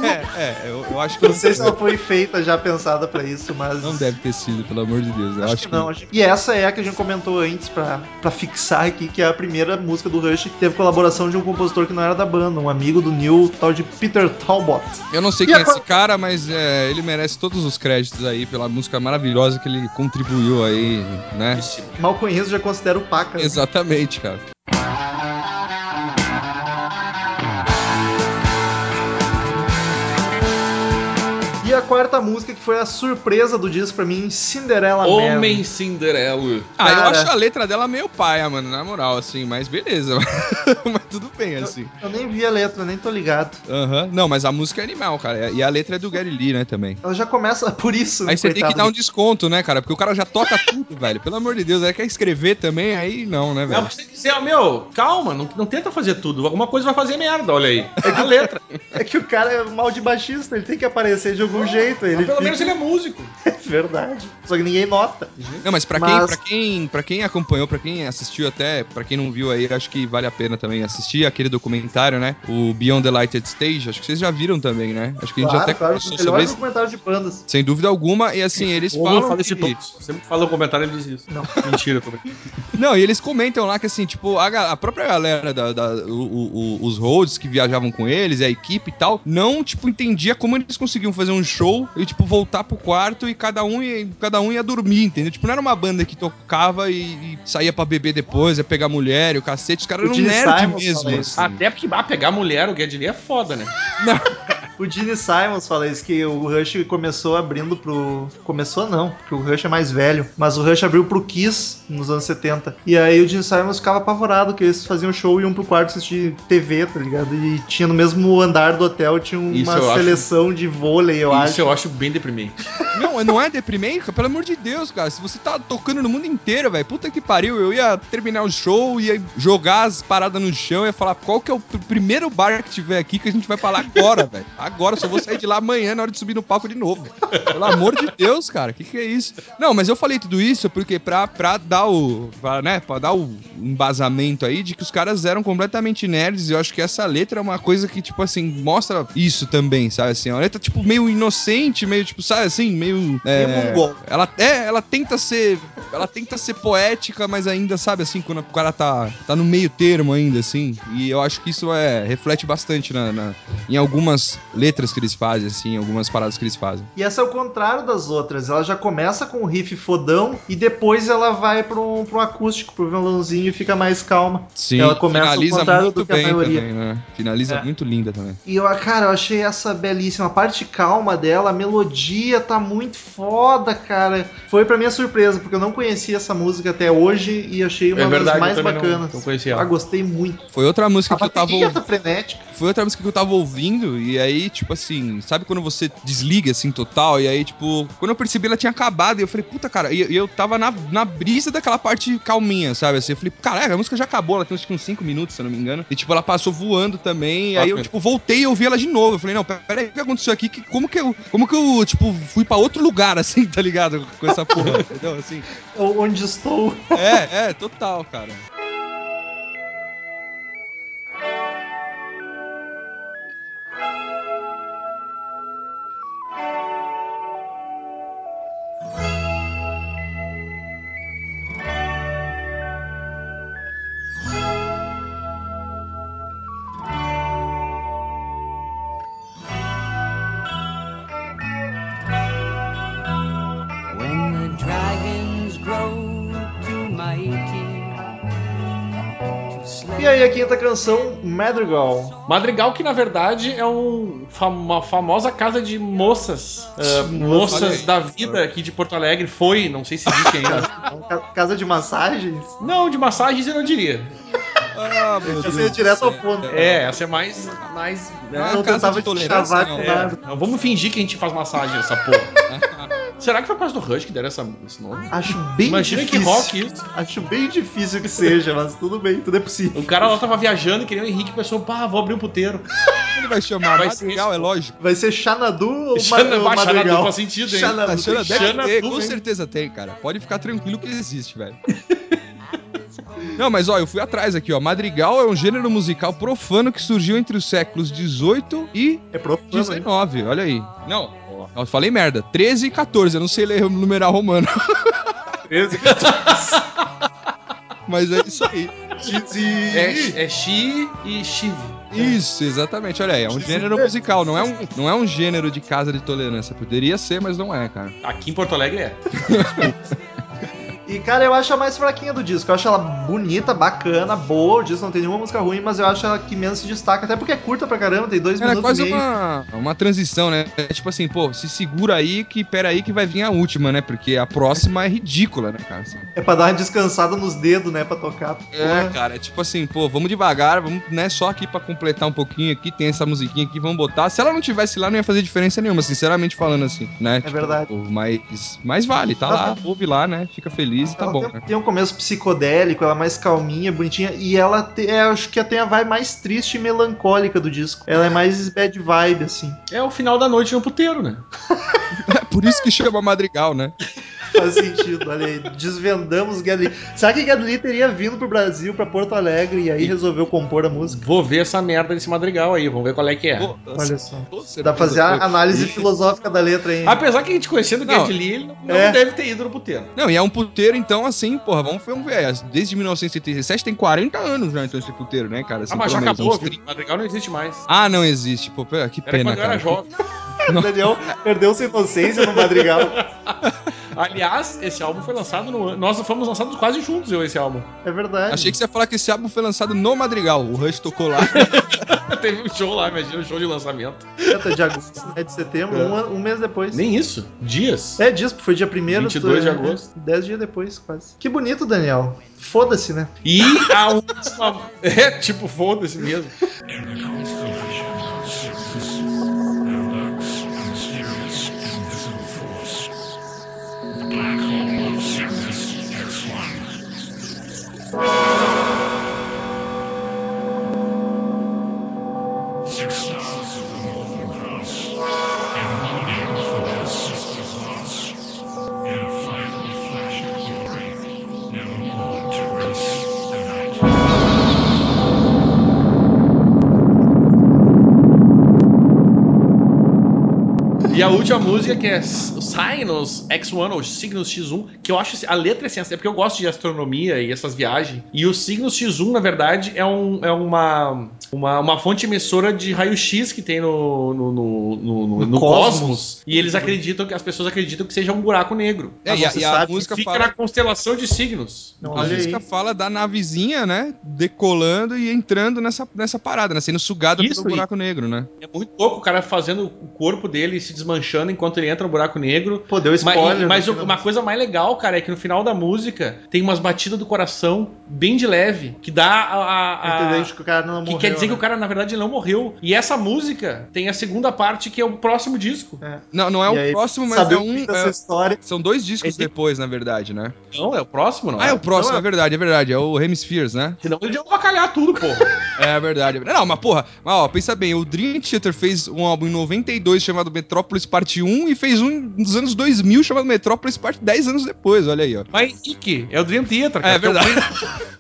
É, é, eu, eu acho que Não sei se ela foi feita já pensada pra isso, mas. não deve ter sido, pelo amor de Deus. Eu Acho, que não. acho- E essa é a que a gente comentou antes pra, pra fixar aqui, que é a primeira música do Rush que teve colaboração de um compositor que não era da banda, um amigo do Neil, tal de Peter Talbot. Eu não sei E quem é esse cara, mas é, ele merece todos os créditos aí pela música maravilhosa que ele contribuiu aí, né? Mal conheço, já considero paca. Exatamente, cara. A quarta música, que foi a surpresa do disco pra mim, Cinderella Man. Homem Cinderela. Ah, eu Cara. acho a letra dela meio paia, mano, na moral, assim, mas beleza. (laughs) mas tudo bem, assim. Eu nem vi a letra, nem tô ligado. Aham. Não, mas a música é animal, cara. E a letra é do Gary Lee, né, também. Ela já começa (laughs) por isso, né, Aí você tem que dar um desconto, né, cara? Porque o cara já toca tudo, (laughs) velho. Pelo amor de Deus, aí quer escrever também, aí não, né, Não, velho? você tem que ser, meu, calma, não, não tenta fazer tudo. Alguma coisa vai fazer merda, olha aí. É a letra. É que o cara é mal de baixista, ele tem que aparecer de algum um jeito. Ele Mas pelo fica- menos ele é músico. (laughs) É verdade. Só que ninguém nota. Não, mas pra, Mas- Quem, pra, quem, pra quem acompanhou, pra quem assistiu até, pra quem não viu aí, acho que vale a pena também assistir aquele documentário, né? O Beyond the Lighted Stage. Acho que vocês já viram também, né? Acho que a gente Claro, até claro, conversou sobre isso. documentários de bandas. Sem dúvida alguma. E assim, eles O falam. fala que- todos. Sempre que fala no comentário, ele diz isso. Não. (laughs) Mentira. Não, e eles comentam lá que assim, tipo, a, a própria galera, da, da- o- o- o- os roads que viajavam com eles, a equipe e tal, não, tipo, entendia como eles conseguiam fazer um show e, tipo, voltar pro quarto e cada um ia, cada um ia dormir, entendeu? Tipo, não era uma banda que tocava e, e saía pra beber depois, ia pegar mulher e o cacete, os caras eram nerd mesmo. assim. Até porque, ah, pegar mulher, o Lee é foda, né? (laughs) O Gene Simons fala isso, que o Rush começou abrindo pro. Começou não, porque o Rush é mais velho. Mas o Rush abriu pro Kiss nos anos 70. E aí o Gene Simons ficava apavorado, que eles faziam show e iam pro quarto assistir TV, tá ligado? E tinha no mesmo andar do hotel, tinha Isso uma eu acho- seleção de vôlei, eu Isso acho. eu acho bem deprimente. (laughs) Não, não é deprimente, pelo amor de Deus, cara. Se você tá tocando no mundo inteiro, velho, puta que pariu. Eu ia terminar o show, ia jogar as paradas no chão, ia falar qual que é o pr- primeiro bar que tiver aqui que a gente vai falar agora, (laughs) velho. Agora, só vou sair de lá amanhã na hora de subir no palco de novo. Pelo amor de Deus, cara, que que é isso? Não, mas eu falei tudo isso porque pra, pra dar o, pra, né, pra dar o embasamento aí de que os caras eram completamente nerds e eu acho que essa letra é uma coisa que, tipo assim, mostra isso também, sabe assim? É uma letra, tipo, meio inocente, meio, tipo, sabe assim, meio... É, Meio ela, é, ela tenta ser. Ela tenta ser poética, mas ainda, sabe, assim, quando o cara tá, tá no meio termo ainda, assim. E eu acho que isso é, reflete bastante na, na- em algumas letras que eles fazem, assim, algumas paradas que eles fazem. E essa é o contrário das outras. Ela já começa com um riff fodão e depois ela vai pra um, pra um acústico, pro violãozinho e fica mais calma. Sim, Ela começa finaliza contrário muito do que a bem maioria. também, né? Finaliza É. muito linda também. E eu, cara, eu achei essa belíssima. A parte calma dela, a melodia tá muito foda, cara. Foi pra minha surpresa, porque eu não conhecia essa música até hoje e achei uma É verdade, das mais também não- bacanas. não conhecia Ah, ela. gostei muito. Foi outra música A que eu tava tá frenética. Foi outra música que eu tava ouvindo, e aí, tipo assim, sabe quando você desliga assim total? E aí, tipo, quando eu percebi ela tinha acabado, e eu falei, puta, cara, e e eu tava na, na brisa daquela parte calminha, sabe? Assim, eu falei, caraca, a música já acabou, ela tem acho que uns 5 minutos, se eu não me engano. E tipo, ela passou voando também, e aí eu, tipo, voltei e ouvi ela de novo. Eu falei, não, pera aí, o que aconteceu aqui? Que- como que eu, como que eu, tipo, fui pra outro lugar, (laughs) assim, tá ligado? Com essa porra, entendeu? Assim, O- Onde estou. é, é, total, cara. Quinta canção, Madrigal. Madrigal, que na verdade é um, uma famosa casa de moças. Olha moças da vida aqui de Porto Alegre. Foi, não sei se existe ainda. (laughs) Ca- Casa de massagens? não, de massagens eu não diria. Ah, meu Essa Deus é direto ao ponto. É, essa é mais. mais né? Ah, eu casa tentava de te chavar não. com É, nada. não, vamos fingir que a gente faz massagem nessa porra. (laughs) Será que foi por causa do Rush que deram essa, esse nome? Acho bem Imagina que difícil. rock isso. Acho bem difícil que seja, mas tudo bem, tudo é possível. O cara lá tava viajando e queria o Henrique pensou, pá, vou abrir um puteiro. Ele vai chamar Vai Madrigal, ser é lógico. Vai ser Xanadu ou Xana- Ma- bah, Xanadu Madrigal? faz sentido, hein? Xanadu. A Xana deve Xana ter, com hein? certeza tem, cara. Pode ficar tranquilo que existe, velho. (laughs) Não, mas ó, eu fui atrás aqui, ó. Madrigal é um gênero musical profano que surgiu entre os séculos 18 e É profano, hein? 19, olha aí. Não, ó, eu falei merda. 13 e 14, eu não sei ler o numeral romano, (laughs) 13, (laughs) mas é isso aí. É, é Xi e Shiv. Isso, exatamente. Olha aí, é um gênero musical, não é um, não é um gênero de casa de tolerância. Poderia ser, mas não é, cara. Aqui em Porto Alegre é. (laughs) E, cara, eu acho a mais fraquinha do disco. Eu acho ela bonita, bacana, boa. O disco não tem nenhuma música ruim, mas eu acho ela que menos se destaca. Até porque é curta pra caramba, tem dois Era minutos quase e meio. uma, uma transição, né? É tipo assim, pô, se segura aí que pera aí que vai vir a última, né? Porque a próxima é ridícula, né, cara? Assim. É pra dar uma descansada nos dedos, né, pra tocar. É, Porra. cara, é tipo assim, pô, vamos devagar, vamos, né, só aqui pra completar um pouquinho aqui, tem essa musiquinha aqui, vamos botar. Se ela não tivesse lá, não ia fazer diferença nenhuma, sinceramente falando assim, né? É verdade. pô, Mas, mas vale, tá Tá lá, bom. ouve lá, né? Fica feliz. Feliz e tá ela bom, tem, né? tem um começo psicodélico, ela é mais calminha, bonitinha, e ela te- é, acho que tem a vibe mais triste e melancólica do disco. Ela é mais bad vibe, assim. É o final da noite no puteiro, né? (laughs) É por isso que chama Madrigal, né? Faz sentido, olha aí. Desvendamos Gedli. Será que Gedli teria vindo pro Brasil, pra Porto Alegre, e aí resolveu compor a música? Vou ver essa merda desse madrigal aí, vamos ver qual é que é. Pô, Olha só. Dá pra fazer a análise filosófica da letra aí. Apesar que a gente conhecendo Lee, ele não, não É. deve ter ido no puteiro. Não, e é um puteiro, então, assim, porra, vamos, vamos ver. Desde 1977 tem 40 anos já, então, esse puteiro, né, cara? Assim, ah, mas já acabou, uns viu? 30. Madrigal não existe mais. Ah, não existe. Pô, que Era pena, quando eu cara. era jovem. O (laughs) Daniel perdeu sua inocência no Madrigal. (laughs) Aliás, esse álbum foi lançado no ano. Nós fomos lançados quase juntos, eu esse álbum. É verdade. Achei que você ia falar que esse álbum foi lançado no Madrigal. O Rush tocou lá. (laughs) Teve um show lá, imagina, um show de lançamento. Data de agosto, né, de setembro, É. um, um mês depois. Nem isso, dias. É disso, foi dia 1 22 de agosto. 10 dias depois, quase. Que bonito, Daniel. Foda-se, né? E a última. (laughs) É, tipo, foda-se mesmo. E a última música que é S- Sinus X1, ou Signos X1, que eu acho a letra é sensacional, porque eu gosto de astronomia e essas viagens. E o Signos X1, na verdade, é, um, é uma, uma, uma fonte emissora de raio-x que tem no, no, no, no- no- no cosmos. cosmos. E eles acreditam que as pessoas acreditam que seja um buraco negro. É, e a, você e a música Fica fala. na constelação de signos. Não, A música aí. fala da navezinha, né? Decolando e entrando nessa, nessa parada, né? Sendo sugada Isso, pelo buraco negro, né? É muito louco o cara fazendo o corpo dele se desmanchando enquanto ele entra no buraco negro. Pô, deu Mas, spoiler. mas no o- final. uma coisa mais legal, cara, é que no final da música tem umas batidas do coração bem de leve, que dá a. a- a-? Que o cara não que morreu, quer dizer né? que o cara, na verdade, não morreu. E essa música tem a segunda parte, que é o próximo disco. É. Não, não é E o aí, próximo, mas é o um. é- história. são dois discos Esse- depois, na verdade, né? Não, é o próximo, não Ah, é o próximo, Não, é é- verdade, é verdade. É o Hemispheres, né? Senão ele ia avacalhar tudo, porra. É verdade. Não, mas porra, mas, ó, pensa bem, o Dream Theater fez um álbum em 92 chamado Metrópolis Parte 1 e fez um nos anos 2000 chamado Metrópolis Parte 10 anos depois, olha aí, ó. Mas Ike, é o Dream Theater, É verdade. (laughs)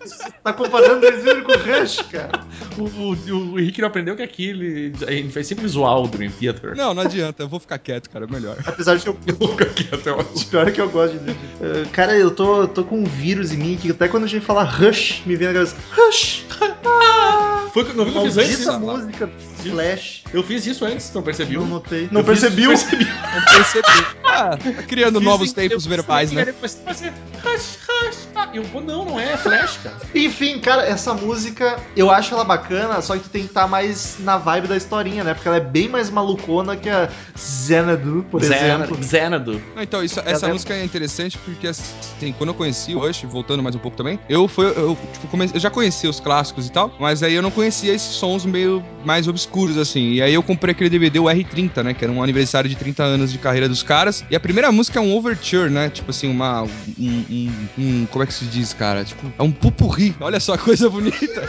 Tá comparando 2000 com o Rush, cara. O, o, o Henrique não aprendeu que aqui ele, gente vai sempre zoar o Dream Theater. Não, não adianta, eu vou ficar quieto, cara, melhor. Apesar de que eu, (laughs) Fica quieto, é ótimo. o pior é que eu gosto de. Uh, cara, eu tô, eu tô com um vírus em mim que até quando a gente fala Rush, me vem na cabeça. Rush! (laughs) Foi, não que eu fiz antes? Música Flash. Eu fiz isso antes, não percebeu? Não notei. Não fiz- percebiu? percebi. Não (laughs) percebi. Ah, tá criando novos Dizem que tempos verbais, né? Depois Rush, rush. Ah, eu vou, não, não é Flash, cara. Enfim, cara, essa música eu acho ela bacana, só que tu tem que estar mais na vibe da historinha, né? Porque ela é bem mais malucona que a Xanadu, por exemplo. Xanadu. Então, isso- essa é- música é interessante porque, assim, quando eu conheci o Rush, voltando mais um pouco também, eu, foi, eu, tipo, come- eu já conhecia os clássicos e tal, mas aí eu não conhecia esses sons meio mais obscuros, assim. E aí eu comprei aquele DVD, o R30, né? Que era um aniversário de 30 anos de carreira dos caras. E a primeira música é um overture, né? Tipo assim, uma. Um, um- um- como é que se diz, cara? Tipo, é um pupurri. Olha só, coisa bonita.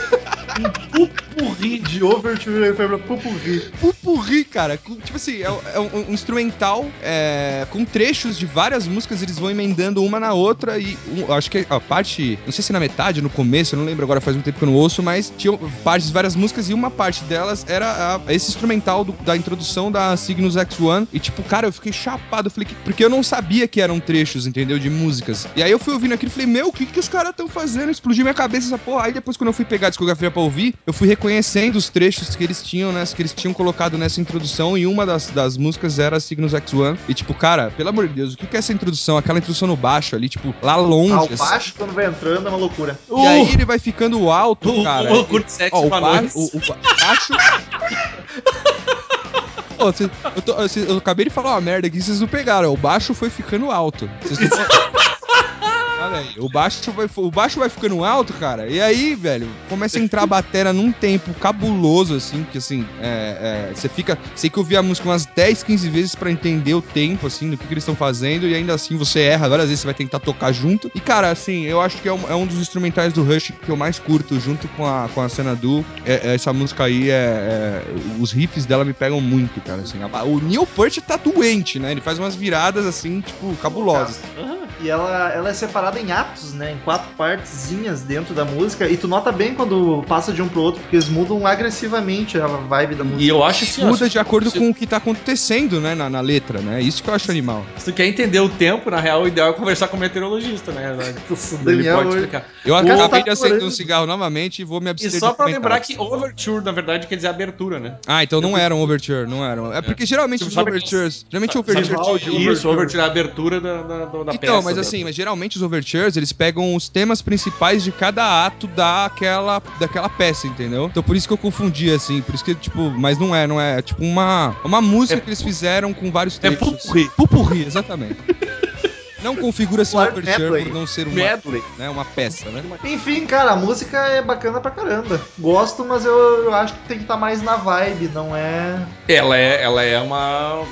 Pupurri de Overture foi pra Pupurri. pupurri, cara. Tipo assim, é, é um, um instrumental é, com trechos de várias músicas, eles vão emendando uma na outra e um- acho que a parte, não sei se na metade, no começo, eu não lembro agora, faz muito tempo que eu não ouço, mas tinha partes de várias músicas e uma parte delas era a- esse instrumental do- da introdução da Cygnus X1 e tipo, cara, eu fiquei chapado, eu falei, que- porque eu não sabia que eram trechos, entendeu, de músicas. E aí eu fui ouvindo aquilo e falei, meu, o que que os caras estão fazendo? Explodiu minha cabeça essa porra. Aí depois quando eu fui pegar a discografia pra ouvir, eu fui reconhecendo os trechos que eles tinham, né, que eles tinham colocado nessa introdução e uma das, das músicas era Cygnus X1. E tipo, cara, pelo amor de Deus, o que que é essa introdução? Aquela introdução no baixo ali, tipo, lá longe. Ao assim. baixo, quando vai entrando, é uma loucura. E aí ele vai ficando alto, O, cara. o, o Kurt Sexy Ó, o, ba o, o ba- baixo. Ô, cê- eu, tô- eu acabei de falar uma merda aqui, vocês não pegaram. O baixo foi ficando alto. Vocês (laughs) não... Aí, o baixo, vai, o baixo vai ficando alto, cara. E aí, velho, começa a entrar a batera num tempo cabuloso, assim, que assim, é, é, você fica. Tem que ouvir a música umas 10, 15 vezes pra entender o tempo, assim, do que, que eles estão fazendo, e ainda assim você erra, várias vezes você vai tentar tocar junto. E, cara, assim, eu acho que é um, é um dos instrumentais do Rush que eu mais curto, junto com a, com a cena do. É- é essa música aí é, é- Os riffs dela me pegam muito, cara. Assim, A- o Neil Peart tá doente, né? Ele faz umas viradas assim, tipo, cabulosas. E ela, ela é separada em atos, né? Em quatro partezinhas dentro da música. E tu nota bem quando passa de um pro outro, porque eles mudam agressivamente a vibe da música. E eu acho ó, Muda de acordo se- com o que tá acontecendo, né, na, na letra, né? Isso que eu acho animal. Se tu quer entender o tempo, na real, o ideal é conversar com o meteorologista, né? (laughs) o Ele Daniel pode explicar. Eu acabei tá de acender um cigarro novamente e vou me E abster só de pra lembrar que overture, na verdade, quer dizer abertura, né? Ah, então não era um overture, não era. É porque geralmente Você os overtures... Geralmente o overture... Isso, overture é a abertura da, da, da Então, peça. mas da- assim, mas geralmente os overtures, eles pegam os temas principais de cada ato daquela, daquela peça, entendeu? Então por isso que eu confundi, assim, por isso que, tipo, mas não é, não é, é tipo uma, uma música É que eles fizeram com vários É trechos. pupurri. Pupurri, exatamente. (laughs) não configura-se um Claro, overture medley. por não ser uma, Medley. né, uma peça, né? Enfim, cara, a música é bacana pra caramba. Gosto, mas eu, eu acho que tem que estar mais na vibe, não é. Ela é, ela é uma.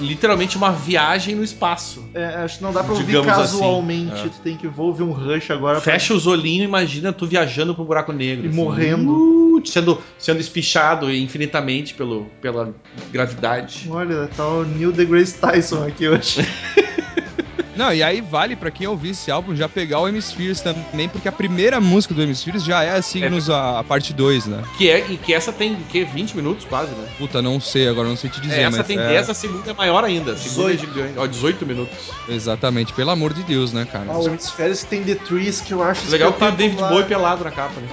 literalmente uma viagem no espaço. é, acho que não dá pra ouvir Digamos casualmente. assim, é. Tu tem que vou ouvir um rush agora. pra- Fecha os olhinhos e imagina tu viajando pro buraco negro. E assim. morrendo. Uh, sendo, sendo espichado infinitamente pelo, pela gravidade. Olha, tá o Neil deGrasse Tyson aqui hoje. (laughs) Não, e aí vale pra quem ouvir esse álbum já pegar o Hemispheres também, porque a primeira música do Hemispheres já é assim É. nos a, a parte 2, né? Que é, e que essa tem que 20 minutos quase, né? Puta, não sei, agora não sei te dizer, essa mas tem é... 10, a segunda é maior ainda. A segunda 18. é. Ó, 18 minutos. Exatamente, pelo amor de Deus, né, cara? Ah, o Hemisférios tem The Trees que eu acho Legal que tá o David. Bowie pelado na capa, né?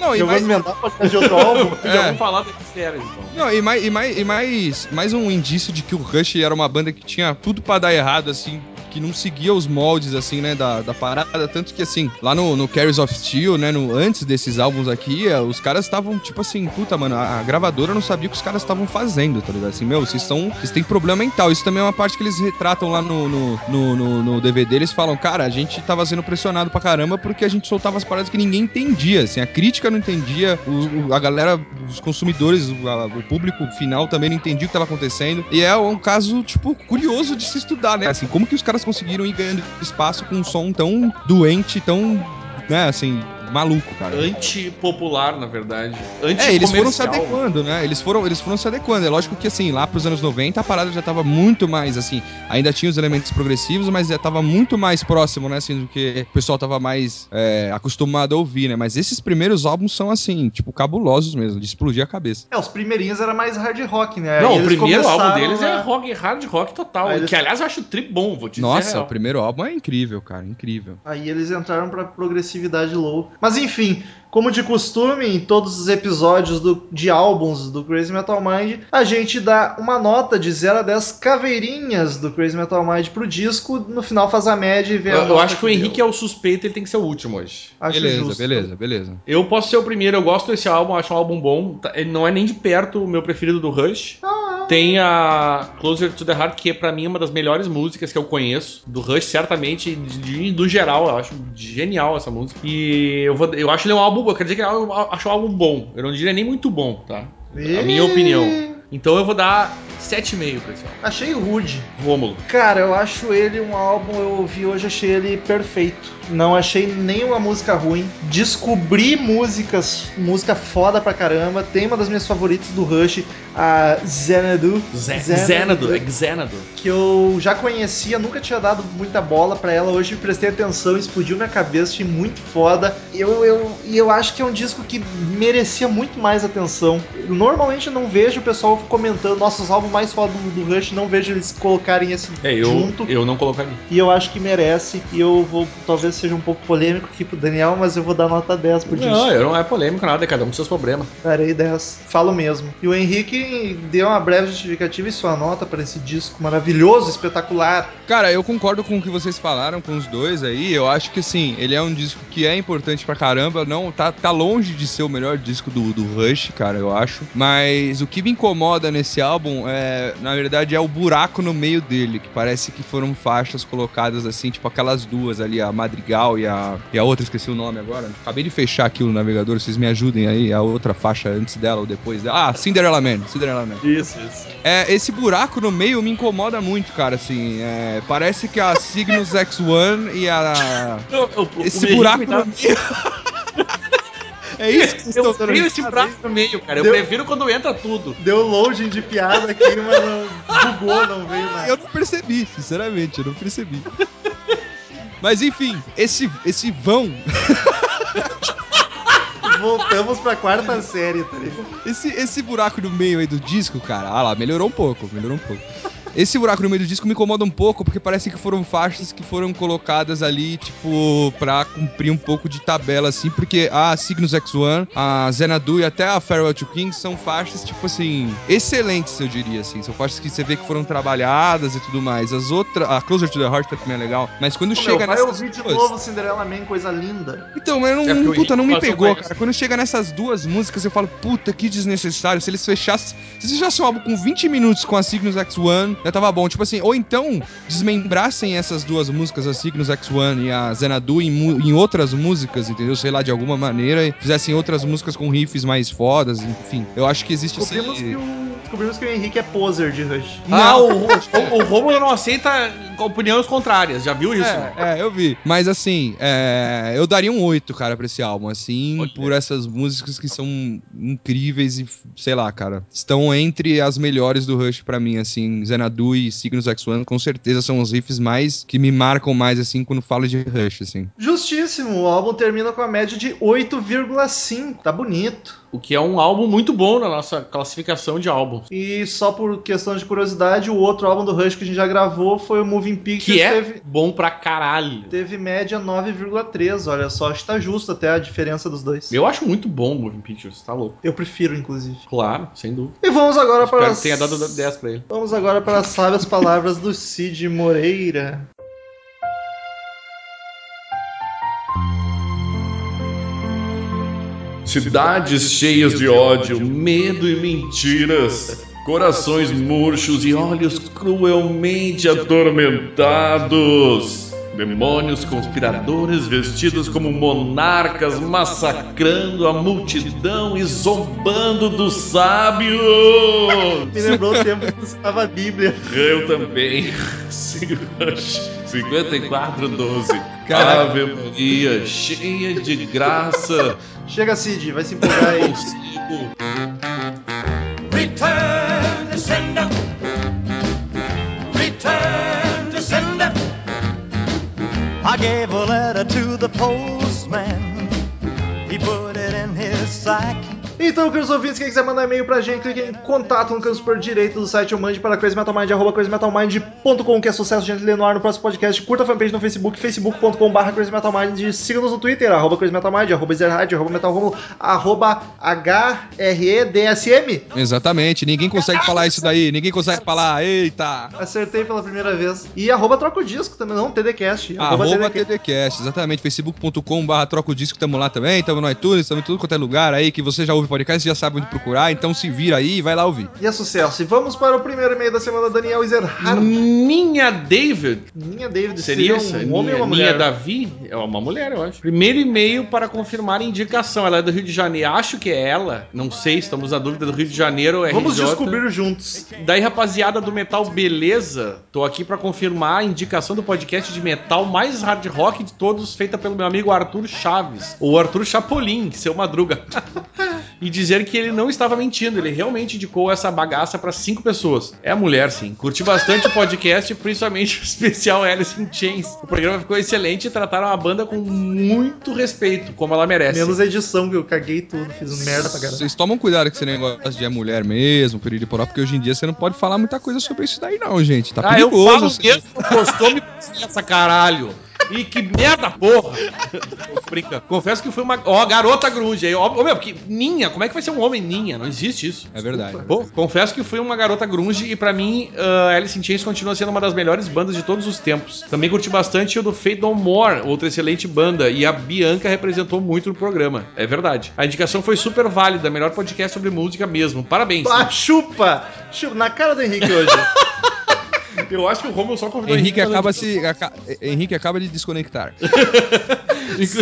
Não, e Eu vou mais, emendar pra outro (laughs) álbum. Já É. vamos falar desse sério, então. não, e, mais, e, mais, e mais, mais um indício de que o Rush era uma banda que tinha tudo pra dar errado, assim, que não seguia os moldes, assim, né, da, da parada. Tanto que, assim, lá no, no Carries of Steel, né, no, antes desses álbuns aqui, eh, os caras estavam, tipo assim, puta, mano, a, a gravadora não sabia o que os caras estavam fazendo, tá ligado? Assim, meu, vocês são. Vocês têm problema mental. Isso também é uma parte que eles retratam lá no, no, no, no- no DVD. Eles falam, cara, a gente tava sendo pressionado pra caramba porque a gente soltava as paradas que ninguém entendia, assim, a crítica não entendia, o- o- a galera, os consumidores, o, a- o público final também não entendia o que tava acontecendo. E é um caso, tipo, curioso de se estudar, né? Assim, como que os caras conseguiram ir ganhando espaço com um som tão doente, tão, né, assim, maluco, cara. Anti-popular, na verdade. É, eles foram se adequando, né? Eles foram, eles foram se adequando. É lógico que, assim, lá pros anos 90, a parada já tava muito mais, assim, ainda tinha os elementos progressivos, mas já tava muito mais próximo, né, assim, do que o pessoal tava mais é, acostumado a ouvir, né? Mas esses primeiros álbuns são, assim, tipo, cabulosos mesmo, de explodir a cabeça. É, os primeirinhos era mais hard rock, né? Não, o primeiro álbum deles é a- rock, hard rock total. Eles- Que, aliás, eu acho tri bom, vou te dizer. Nossa, real. o primeiro álbum é incrível, cara, incrível. Aí eles entraram pra progressividade low. Mas enfim, como de costume, em todos os episódios do- de álbuns do Crazy Metal Mind, a gente dá uma nota de 0 a 10 caveirinhas do Crazy Metal Mind pro disco, no final faz a média e vê a Eu, eu acho que o Henrique deu. é o suspeito, ele tem que ser o último hoje. Acho beleza, justo. beleza, beleza. Eu posso ser o primeiro, eu gosto desse álbum, acho um álbum bom. Tá- Ele não é nem de perto o meu preferido do Rush. Tem a Closer to the Heart, que é pra mim uma das melhores músicas que eu conheço. Do Rush, certamente, de, do geral, eu acho genial essa música. E eu, vou, eu acho ele um álbum, eu quero dizer que eu acho um álbum bom. Eu não diria nem muito bom, tá? A minha opinião. Então eu vou dar 7,5 pra esse álbum. Achei rude. Rômulo. Cara, eu acho ele um álbum, eu ouvi hoje, achei ele perfeito. Não achei nenhuma música ruim. Descobri músicas, música foda pra caramba. Tem uma das minhas favoritas do Rush, a Xanadu. Zé- Xanadu, Xanadu, é Xanadu. Que eu já conhecia, nunca tinha dado muita bola pra ela. Hoje prestei atenção, explodiu minha cabeça, achei muito foda. Eu, eu, e eu acho que é um disco que merecia muito mais atenção. Normalmente eu não vejo o pessoal comentando nossos álbuns mais foda do, do Rush, não vejo eles colocarem esse É, eu, junto. eu não colocaria. E eu acho que merece. E eu vou, talvez seja um pouco polêmico aqui pro Daniel, mas eu vou dar nota 10 pro disco. Não, eu não é polêmico nada, cada um com seus problemas. Darei 10. Falo mesmo. E o Henrique deu uma breve justificativa e sua nota para esse disco maravilhoso, espetacular. Cara, eu concordo com o que vocês falaram com os dois aí. Eu acho que sim, ele é um disco que é importante pra caramba. Não, tá, tá longe de ser o melhor disco do, do Rush, cara, eu acho. Mas o que me incomoda nesse álbum é, na verdade, é o buraco no meio dele, que parece que foram faixas colocadas assim, tipo aquelas duas ali, a E a, e a outra, esqueci o nome agora. Acabei de fechar aqui o navegador, vocês me ajudem aí, a outra faixa antes dela ou depois dela. Ah, Cinderella Man, Cinderella Man. Isso, isso. É, esse buraco no meio me incomoda muito, cara, assim. é, parece que a Cygnus X1 e a. Esse buraco no meio. (laughs) É isso que vocês Eu estão dando esse braço no meio, cara. Eu Deu- prefiro quando entra tudo. Deu loading de piada aqui, mas não, bugou, não veio nada. Eu não percebi, sinceramente, eu não percebi. Mas enfim, esse, esse vão, Voltamos pra quarta série, tá ligado? esse, esse buraco no meio aí do disco, cara, ah lá, melhorou um pouco, melhorou um pouco. Esse buraco no meio do disco me incomoda um pouco, porque parece que foram faixas que foram colocadas ali, tipo, pra cumprir um pouco de tabela, assim, porque a Cygnus X1, a Xanadu e até a Farewell to King são faixas, tipo assim, excelentes, eu diria, assim. São faixas que você vê que foram trabalhadas e tudo mais. As outras, a Closer to the Heart também é legal, mas quando Ô, chega nessas ouvir de duas- novo Cinderella Man, coisa linda. Então, mas não, É, porque o puta, não me pegou, cara. Quando chega nessas duas músicas, eu falo, puta, que desnecessário. Se eles fechassem. Se eles fechassem um álbum com 20 minutos com a Cygnus X1, já tava bom. Tipo assim, ou então desmembrassem essas duas músicas, a Cygnus X1 e a Xanadu, em, em outras músicas, entendeu? Sei lá, de alguma maneira, e fizessem outras músicas com riffs mais fodas, enfim. Eu acho que existe esse. Descobrimos que, o, descobrimos que o Henrique é poser de Rush. Ah, o, o, o Romulo não aceita opiniões contrárias. Já viu isso? É, é, eu vi. Mas assim, é, eu daria um 8, cara, pra esse álbum, assim, Olha. por essas músicas que são incríveis e, sei lá, cara, estão entre as melhores do Rush pra mim, assim, Xanadu e Cygnus X1, com certeza são os riffs mais, que me marcam mais, assim, quando falo de Rush, assim. Justíssimo, o álbum termina com a média de 8,5. Tá bonito. O que é um álbum muito bom na nossa classificação de álbuns. E só por questão de curiosidade, o outro álbum do Rush que a gente já gravou foi o Moving Pictures. Que é teve, bom pra caralho. teve média 9,3. Olha só, acho que tá justo até a diferença dos dois. Eu acho muito bom o Moving Pictures, tá louco. Eu prefiro, inclusive. Claro, sem dúvida. E vamos agora para Espero as... que tenha dado 10 pra ele. Vamos agora para as sábias palavras do Cid Moreira. Cidades cheias de ódio, medo e mentiras, corações murchos e olhos cruelmente atormentados. Demônios conspiradores vestidos como monarcas, massacrando a multidão e zombando dos sábios. Me lembrou o tempo que estava a Bíblia. Eu também. (laughs) 5412. Caraca. Ave Maria, cheia de graça. Chega, Cid, vai se empolgar aí. Consigo. Return to sender. Return to sender. I gave a letter to the postman. He put it in his sack. Então, queridos ouvintes, quem quiser mandar e-mail pra gente, clique em contato no canto superior direito do site ou mande para crazymetalmind, arroba crazymetalmind.com, que é sucesso, gente, lê no ar no próximo podcast. Curta a fanpage no Facebook, facebook.com barra crazymetalmind. Siga-nos no Twitter, arroba crazymetalmind, arroba zerhard, arroba metalromulo, arroba HREDSM. Exatamente, ninguém consegue falar isso daí, ninguém consegue falar, eita! Acertei pela primeira vez. E arroba troca o disco também, não, TDCast. Arroba TDCast. TDCast, exatamente, facebook.com barra troca o disco, tamo lá também, tamo no iTunes, tamo em tudo quanto é lugar aí, que você já ouve podcast, já sabe onde procurar, então se vira aí e vai lá ouvir. E é sucesso. E vamos para o primeiro e-mail da semana, Daniel Ezerhard. Minha David Minha David, seria seria essa? um homem minha, ou uma minha mulher? Davi é uma mulher, eu acho. Primeiro e-mail para confirmar a indicação. Ela é do Rio de Janeiro. Acho que é ela. Não sei, estamos na dúvida do Rio de Janeiro. RJ. Vamos descobrir juntos. Daí, rapaziada do Metal Beleza, tô aqui pra confirmar a indicação do podcast de metal mais hard rock de todos, feita pelo meu amigo Arthur Chaves, ou Arthur Chapolin, seu madruga. (laughs) e dizer que ele não estava mentindo, ele realmente indicou essa bagaça pra cinco pessoas. É a mulher, sim. Curti bastante o podcast, principalmente o especial Alice in Chains. O programa ficou excelente e trataram a banda com muito respeito, como ela merece. Menos a edição, que eu caguei tudo, fiz merda pra caralho. Vocês tomam cuidado com esse negócio de é mulher mesmo, perigo porque hoje em dia você não pode falar muita coisa sobre isso daí não, gente, tá Ah, eu perigoso. falo assim. mesmo, postou me (laughs) essa caralho. E que merda, porra! Brinca. Confesso que foi uma. Ó, garota grunge. aí, Ó, meu, porque ninha, como é que vai ser um homem ninha? Não existe isso. É verdade. Pô, confesso que fui uma garota grunge e pra mim uh, Alice in Chains continua sendo uma das melhores bandas de todos os tempos. Também curti bastante o do Fate No More, outra excelente banda, e a Bianca representou muito no programa. É verdade. A indicação foi super válida, melhor podcast sobre música mesmo. Parabéns. Ah, chupa! Chupa, na cara do Henrique hoje. (laughs) (laughs) Eu acho que o Romulo só convidou Henrique pra acaba, se, aca- Henrique acaba de desconectar. (laughs)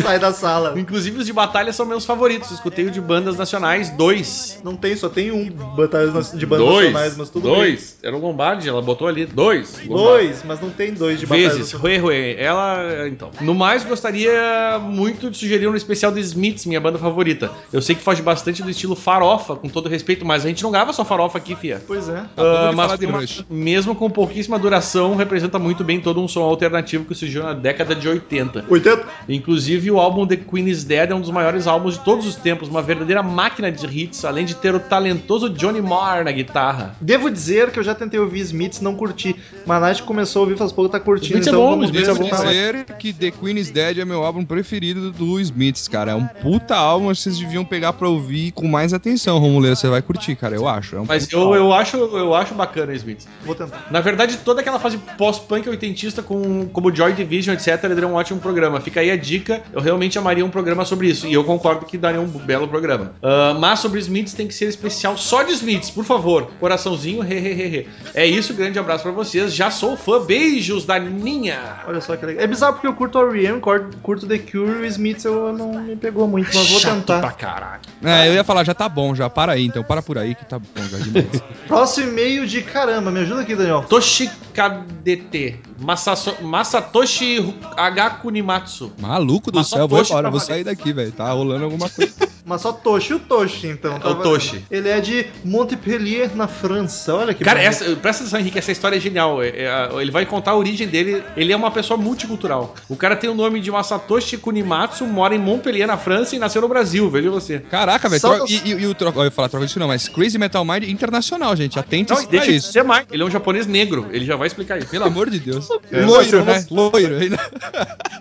Sai da sala. Inclusive os de batalha são meus favoritos. Escutei o de bandas nacionais, dois. Não tem, só tem um batalhas nas- de bandas dois. nacionais, mas tudo dois. Era o Lombardi, ela botou ali dois. bem. Dois, mas não tem dois de batalhas Vezes, nacionais. Rue Rue. Ela, então. No mais, gostaria muito de sugerir um especial de Smiths, minha banda favorita. Eu sei que foge bastante do estilo farofa, com todo respeito, mas a gente não grava só farofa aqui, fia. Pois é. De mas Rush. mesmo com pouquíssima duração, representa muito bem todo um som alternativo que surgiu na década de 80. 80? Inclusive, o álbum The Queen is Dead é um dos maiores álbuns de todos os tempos, uma verdadeira máquina de hits, além de ter o talentoso Johnny Marr na guitarra. Devo dizer que eu já tentei ouvir Smiths, não curti. Mas a Nath começou a ouvir faz pouco, tá curtindo. Smiths é então bom, vamos Smiths é bom. fala- dizer que The Queen is Dead é meu álbum preferido do Smiths, cara. É um puta álbum, vocês deviam pegar pra ouvir com mais atenção, Romuleiro. Você vai curtir, cara. Eu acho. É um Mas eu, álbum. eu, acho, eu acho bacana Smiths. Vou tentar. Na verdade, toda aquela fase pós-punk oitentista com, como Joy Division, etc., daria um ótimo programa. Fica aí a dica. Eu realmente amaria um programa sobre isso. E eu concordo que daria um belo programa. Ah, mas sobre Smiths tem que ser especial só de Smiths, por favor. Coraçãozinho, he, he, he, he. É isso, grande abraço pra vocês. Já sou fã. Beijos da Ninha. Olha ssó que legal. É bizarro porque eu curto R.E.M., cur- curto The Cure e o Smiths eu não me pegou muito, mas vou Chato tentar. pra caralho. É, eu ia falar, já tá bom, já. Para aí, então. Para por aí que tá bom já demais. (laughs) Próximo e-mail de caramba, me ajuda aqui, Daniel. Toshikadt. Masaso- Masatoshi H. Kunimatsu. Maluco do Mas só céu, vou embora, vou sair daqui, velho. Tá rolando alguma coisa. (laughs) Mas só Toshi, o Toshi, então. É o Toshi. Ele é de Montpellier, na França. Olha que Cara, essa, presta atenção, Henrique, essa história é genial. É, é, ele vai contar a origem dele. Ele é uma pessoa multicultural. O cara tem o nome de Masatoshi Kunimatsu, mora em Montpellier, na França, e nasceu no Brasil, veja você. Caraca, velho. E, e, e o troco. Eu ia falar troca disso não, mas Crazy Metal Mind internacional, gente. Atente Não, deixa de isso. ser mais. Ele é um japonês negro. Ele já vai explicar isso. Pelo amor de Deus. É. Loiro, né? Loiro. ainda.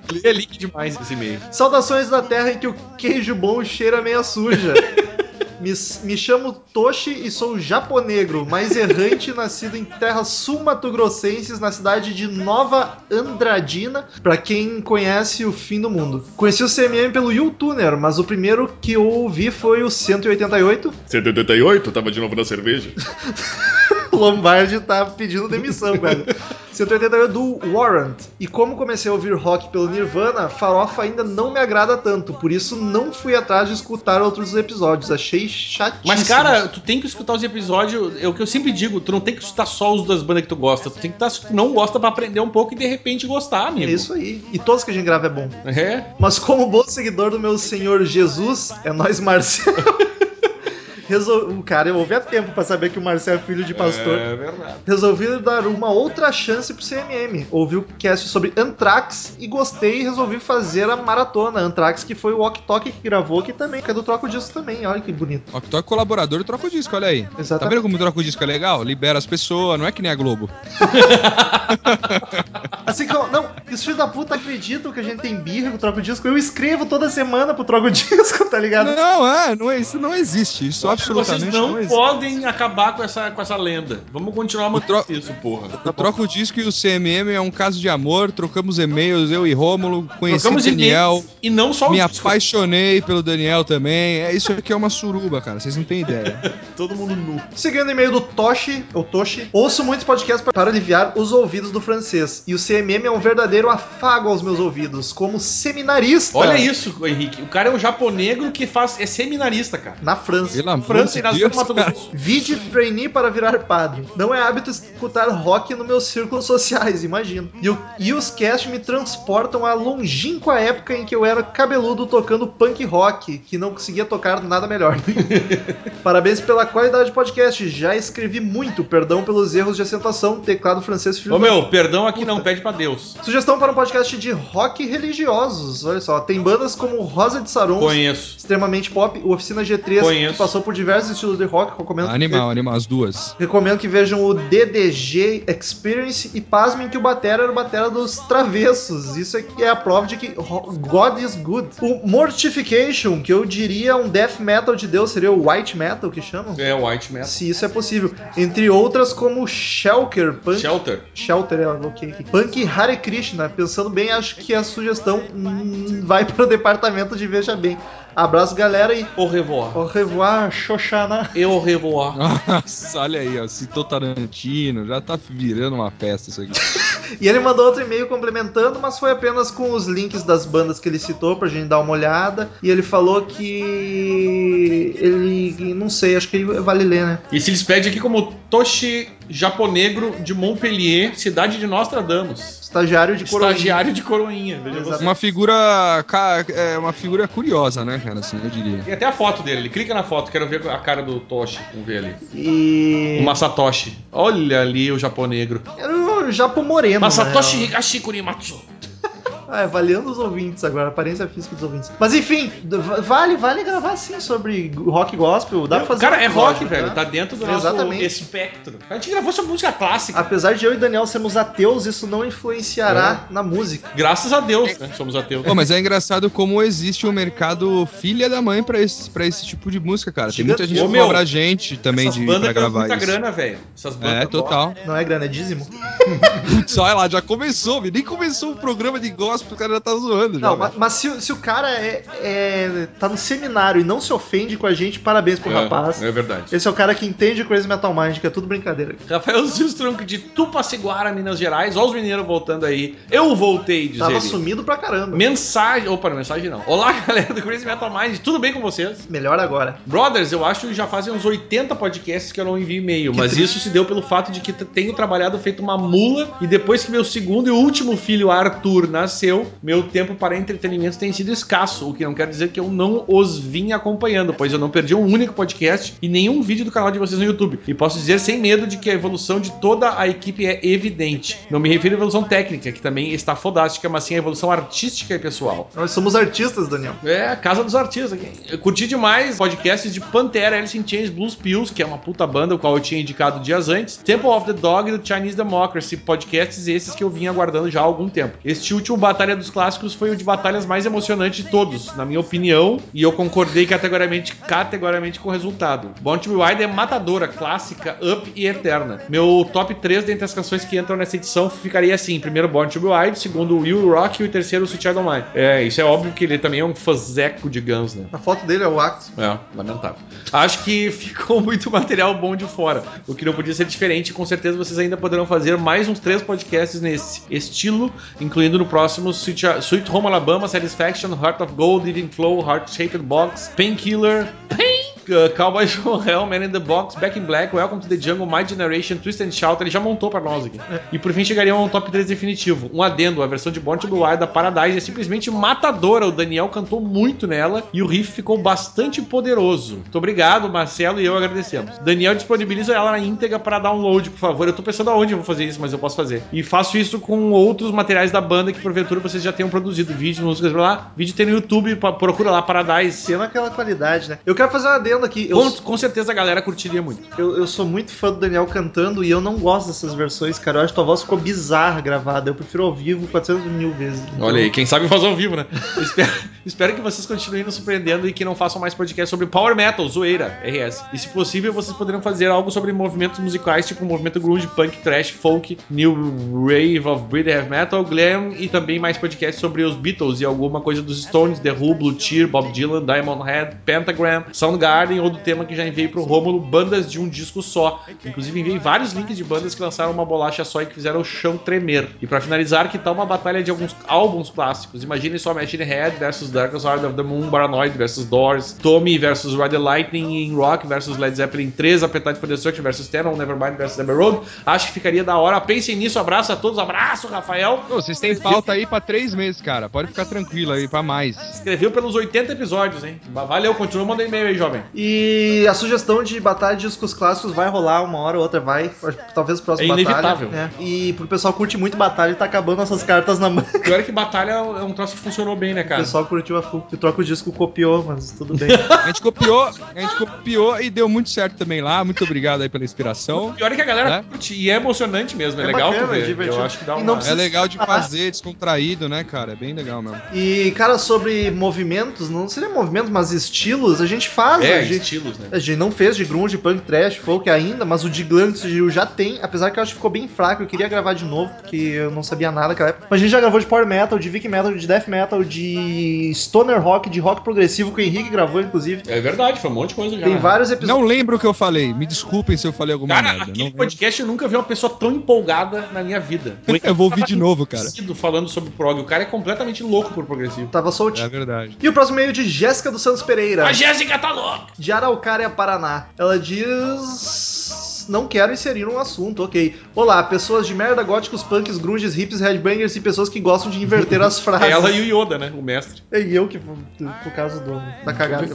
Ele é link demais esse e-mail. Saudações da terra em que o queijo bom cheira meia suja. Me, me chamo Toshi e sou japonegro, mas errante nascido em terras sul-mato-grossenses, na cidade de Nova Andradina, pra quem conhece o fim do mundo. Conheci o CMM pelo YouTuner, mas o primeiro que eu ouvi foi o 188. 78, tava de novo na cerveja. (laughs) O (laughs) Lombardi tá pedindo demissão, (laughs) velho. 188 do Warrant. E como comecei a ouvir rock pelo Nirvana, farofa ainda não me agrada tanto, por isso não fui atrás de escutar outros episódios. Achei chatíssimo. Mas, cara, tu tem que escutar os episódios. É o que eu sempre digo: tu não tem que escutar só os das bandas que tu gosta. Tu tem que estar se tu não gosta pra aprender um pouco e de repente gostar, é amigo. isso aí. E todos que a gente grava é bom. É. Mas como bom seguidor do meu senhor Jesus, é nós Marcelo. (laughs) Resol... O cara, eu ouvi há tempo pra saber que o Marcelo é filho de pastor. É verdade. Resolvi dar uma outra chance pro CMM. Ouvi o cast sobre Anthrax e gostei e resolvi fazer a maratona. Anthrax, que foi o Ok Tok que gravou, que também, que é do Troco Disco também. Olha que bonito. Ó, que toca colaborador troca o disco, olha aí. Tá Exatamente. vendo como o disco é legal? Libera as pessoas, não é que nem a Globo. (laughs) Assim que Não, os filhos da puta acreditam que a gente tem birra com o Troco Disco. Eu escrevo toda semana pro Troco Disco, (laughs) tá ligado? Não, é, não é, isso não existe. Isso Vocês absolutamente não, não existe. podem acabar com essa, com essa lenda. Vamos continuar mantendo tro- isso, porra. Eu troco o disco e o CMM é um caso de amor, trocamos e-mails, eu e Rômulo, conheci Trocamos Daniel, e não só me o disco. apaixonei pelo Daniel também. É isso aqui é uma suruba, cara, vocês não têm ideia. (laughs) Todo mundo nu. Seguindo o e-mail do Toshi, ou Toshi, ouço muitos podcasts para- aliviar os ouvidos do francês. E o CMM é um verdadeiro afago aos meus ouvidos, como seminarista. Olha isso, Henrique. O cara é um japonegro que faz, é seminarista, cara. Na França. Pelo amor França de e nasceu Deus, no Mato. Grosso. Vide trainee para virar padre. Não é hábito escutar rock nos meus círculos sociais, imagino. E, o- e os cast me transportam à longínqua época em que eu era cabeludo tocando punk rock, que não conseguia tocar nada melhor. (laughs) Parabéns pela qualidade do podcast. Já escrevi muito, perdão pelos erros de acentuação, teclado francês filho Ô da- meu, perdão aqui não, pede pra Deus. Sugestão para um podcast de rock religiosos. Olha só, tem bandas como Rosa de Saron, Conheço. extremamente pop, o Oficina G3, Conheço. que passou por diversos estilos de rock. Recomendo Animal, animal, as duas. Recomendo que vejam o DDG Experience e pasmem que o Batera era o Batera dos Travessos. Isso aqui é a prova de que God is good. O Mortification, que eu diria um death metal de Deus, seria o white metal que chamam? É, White Metal. Se isso é possível. Entre outras como Shelker, Punk... Shelter. Shelter, é, ok. Punk Hare Krishna. Pensando bem, acho que a sugestão hum, vai para o departamento de Veja Bem. Abraço, galera, e Au revoir. au revoir, Xoxana. E au revoir. (laughs) Nossa, olha aí, ó. Citou Tarantino, já tá virando uma festa isso aqui. (laughs) E ele mandou outro e-mail complementando, mas foi apenas com os links das bandas que ele citou pra gente dar uma olhada. E ele falou que. Ele. Não sei, acho que ele vale ler, né? E se despede aqui como Toshi Japonegro de Montpellier, cidade de Nostradamus. Estagiário de coroinha. Estagiário de coroinha. Uma figura. É uma figura curiosa, né, cara? Assim, eu diria. Tem até a foto dele. Ele clica na foto, quero ver a cara do Toshi. Vamos ver ali. E. O Masatoshi. Olha ali o japonegro. Era o Japo Moreno. Masatoshi real. Higashi Kurimatsu. Ah, é, avaliando os ouvintes agora, a aparência física dos ouvintes. Mas enfim, vale, vale gravar sim sobre rock gospel. Dá pra fazer Cara, um é rock, velho. né? Tá dentro do nosso Exatamente. espectro. A gente gravou sobre música clássica. Apesar de eu e Daniel sermos ateus, isso não influenciará na música. Graças a Deus, né? Somos ateus. Pô, mas é engraçado como existe um mercado filha da mãe pra esse, pra esse tipo de música, cara. Tem muita gente Ô, que cobra a gente também de pra gravar muita isso. grana, velho. Essas bandas É, total. Não é grana, é dízimo? (laughs) Olha lá, já começou, nem começou o programa de gospel, o cara já tá zoando. já, Não, velho. mas, mas se, se o cara é, é- tá no seminário e não se ofende com a gente, parabéns pro rapaz. É, é verdade. Esse é o cara que entende Crazy Metal Mind, que é tudo brincadeira. Rafael Zilstronco de Tupaciguara, Minas Gerais. Olha os mineiros voltando aí. Eu voltei, diz Tava ele. sumido pra caramba. Mensagem. Opa, não, mensagem não. Olá, (laughs) galera do Crazy Metal Mind. Tudo bem com vocês? Melhor agora. Brothers, eu acho que já fazem uns 80 podcasts que eu não envio e-mail, Que mas triste. isso se deu pelo fato de que tenho trabalhado feito uma mula e depois que meu segundo e último filho, Arthur, nasceu, meu tempo para entretenimento tem sido escasso, o que não quer dizer que eu não os vim acompanhando, pois eu não perdi um único podcast e nenhum vídeo do canal de vocês no YouTube. E posso dizer sem medo de que a evolução de toda a equipe é evidente. Não me refiro à evolução técnica, que também está fodástica, mas sim à evolução artística e pessoal. Nós somos artistas, Daniel. É, a casa dos artistas aqui. Eu curti demais podcasts de Pantera, Alice in Chains, Blues Pills, que é uma puta banda, o qual eu tinha indicado dias antes. Temple of the Dog e do Chinese Democracy, podcasts esses que eu vinha aguardando já há algum tempo. Este último Batalha dos Clássicos foi o de batalhas mais emocionante de todos, na minha opinião, e eu concordei categoricamente, categoricamente com o resultado. Born to Be Wild é matadora, clássica, up e eterna. Meu top 3 dentre as canções que entram nessa edição ficaria assim: primeiro Born to Be Wild, segundo Will Rock e o terceiro Sweet Child O' Mine. É, isso é óbvio que ele também é um fazeco de Guns, né? A foto dele é o Axel. É, lamentável. Acho que ficou muito material bom de fora, o que não podia ser diferente. Com certeza vocês ainda poderão fazer mais uns três podcasts nesse estilo, incluindo no próximo Sweet, Sweet Home Alabama, Satisfaction, Heart of Gold, Living Flow, Heart Shaped Box, Painkiller, Pain, uh, Cowboys (laughs) from Hell, Man in the Box, Back in Black, Welcome to the Jungle, My Generation, Twist and Shout. Ele já montou pra nós aqui. E por fim chegaria a um top 3 definitivo. Um adendo, a versão de Born to Be Wild da Paradise é simplesmente matadora. O Daniel cantou muito nela e o riff ficou bastante poderoso. Muito obrigado, Marcelo e eu agradecemos. Daniel disponibiliza ela na íntegra para download, por favor. Eu tô pensando aonde eu vou fazer isso, mas eu posso fazer. E faço isso com outros materiais da banda que porventura vocês já tenham produzido. Vídeos, músicas, blá, blá. Vídeo tem no YouTube, procura lá Paradise. Sendo aquela qualidade, né? Eu quero fazer um adendo aqui. Eu, Com, com certeza a galera curtiria muito. eu, eu sou muito fã do Daniel cantando e eu não gosto dessas versões, cara. Eu acho que tua voz ficou bizarra gravada. Eu prefiro ao vivo 400 mil vezes. Olha aí, quem sabe fazer ao vivo, né? (laughs) Espero, espero que vocês continuem nos surpreendendo e que não façam mais podcast sobre Power Metal, zoeira, RS. E se possível, vocês poderão fazer algo sobre movimentos musicais, tipo o movimento grunge, punk, trash, folk, new wave of British heavy metal, glam e também mais podcasts sobre os Beatles e alguma coisa dos Stones, The Who, Blue Tear, Bob Dylan, Diamond Head, Pentagram, Soundgarden ou do tema que já enviei pro Rômulo, bandas de um disco só. Inclusive enviei vários links de bandas que lançaram uma bolacha só e que fizeram o chão tremer. E pra finalizar, que tal uma batalha de alguns álbuns clássicos? Imaginem só Machine Head versus Dark Side of the Moon, Paranoid versus Doors, Tommy versus Ride the Lightning in Rock versus Led Zeppelin 3, Appetite for Destruction versus Ten on Nevermind versus Abbey Road. Acho que ficaria da hora. Pensem nisso, abraço a todos, abraço, Rafael. Ô, vocês têm pauta aí pra três meses, cara. Pode ficar tranquilo aí pra mais. Escreveu pelos 80 episódios, hein? Valeu, continua mandando e-mail aí, jovem. E a sugestão de batalha de discos clássicos vai rolar uma hora ou outra, vai. Talvez o próximo É inevitável. batalha. É. E pro pessoal curte muito batalha e tá acabando essas cartas na mão. Pior é que batalha é um troço que funcionou bem, né, O cara? pessoal curte Radioativa Full. Que troca o disco copiou, mas tudo bem. (laughs) A gente copiou, a gente copiou e deu muito certo também lá. Muito obrigado aí pela inspiração. O pior é que a galera É? curte e é emocionante mesmo. É, É legal bacana, tu ver. é divertido. Eu acho que dá uma... não É legal de fazer, descontraído, né, cara? É bem legal mesmo. E, cara, sobre movimentos, não seria movimentos, mas estilos, a gente faz. É, a, gente, estilos, né? a gente não fez de grunge, punk, trash, folk ainda, mas o de glam que sugeriu já tem, apesar que eu acho que ficou bem fraco, eu queria gravar de novo, porque eu não sabia nada naquela época. Mas a gente já gravou de power metal, de viking metal, de death metal, de stoner rock, de rock progressivo, que o Henrique gravou, inclusive. É verdade, foi um monte de coisa já. Tem vários episódios. Não lembro o que eu falei. Me desculpem se eu falei alguma Cara, merda. aquele Não lembro. podcast eu nunca vi uma pessoa tão empolgada na minha vida. (laughs) Eu vou ouvir de novo, cara. falando sobre prog. O cara é completamente louco por progressivo. Tava soltinho. É verdade. E o próximo meio de Jéssica dos Santos Pereira. A Jéssica tá louca! De Araucária, Paraná. Ela diz. Não quero inserir um assunto, ok. Olá, pessoas de merda, góticos, punks, grunges, hips, headbangers e pessoas que gostam de inverter as (laughs) frases. Ela e o Yoda, né? O mestre. É eu que, por causa do, da cagada.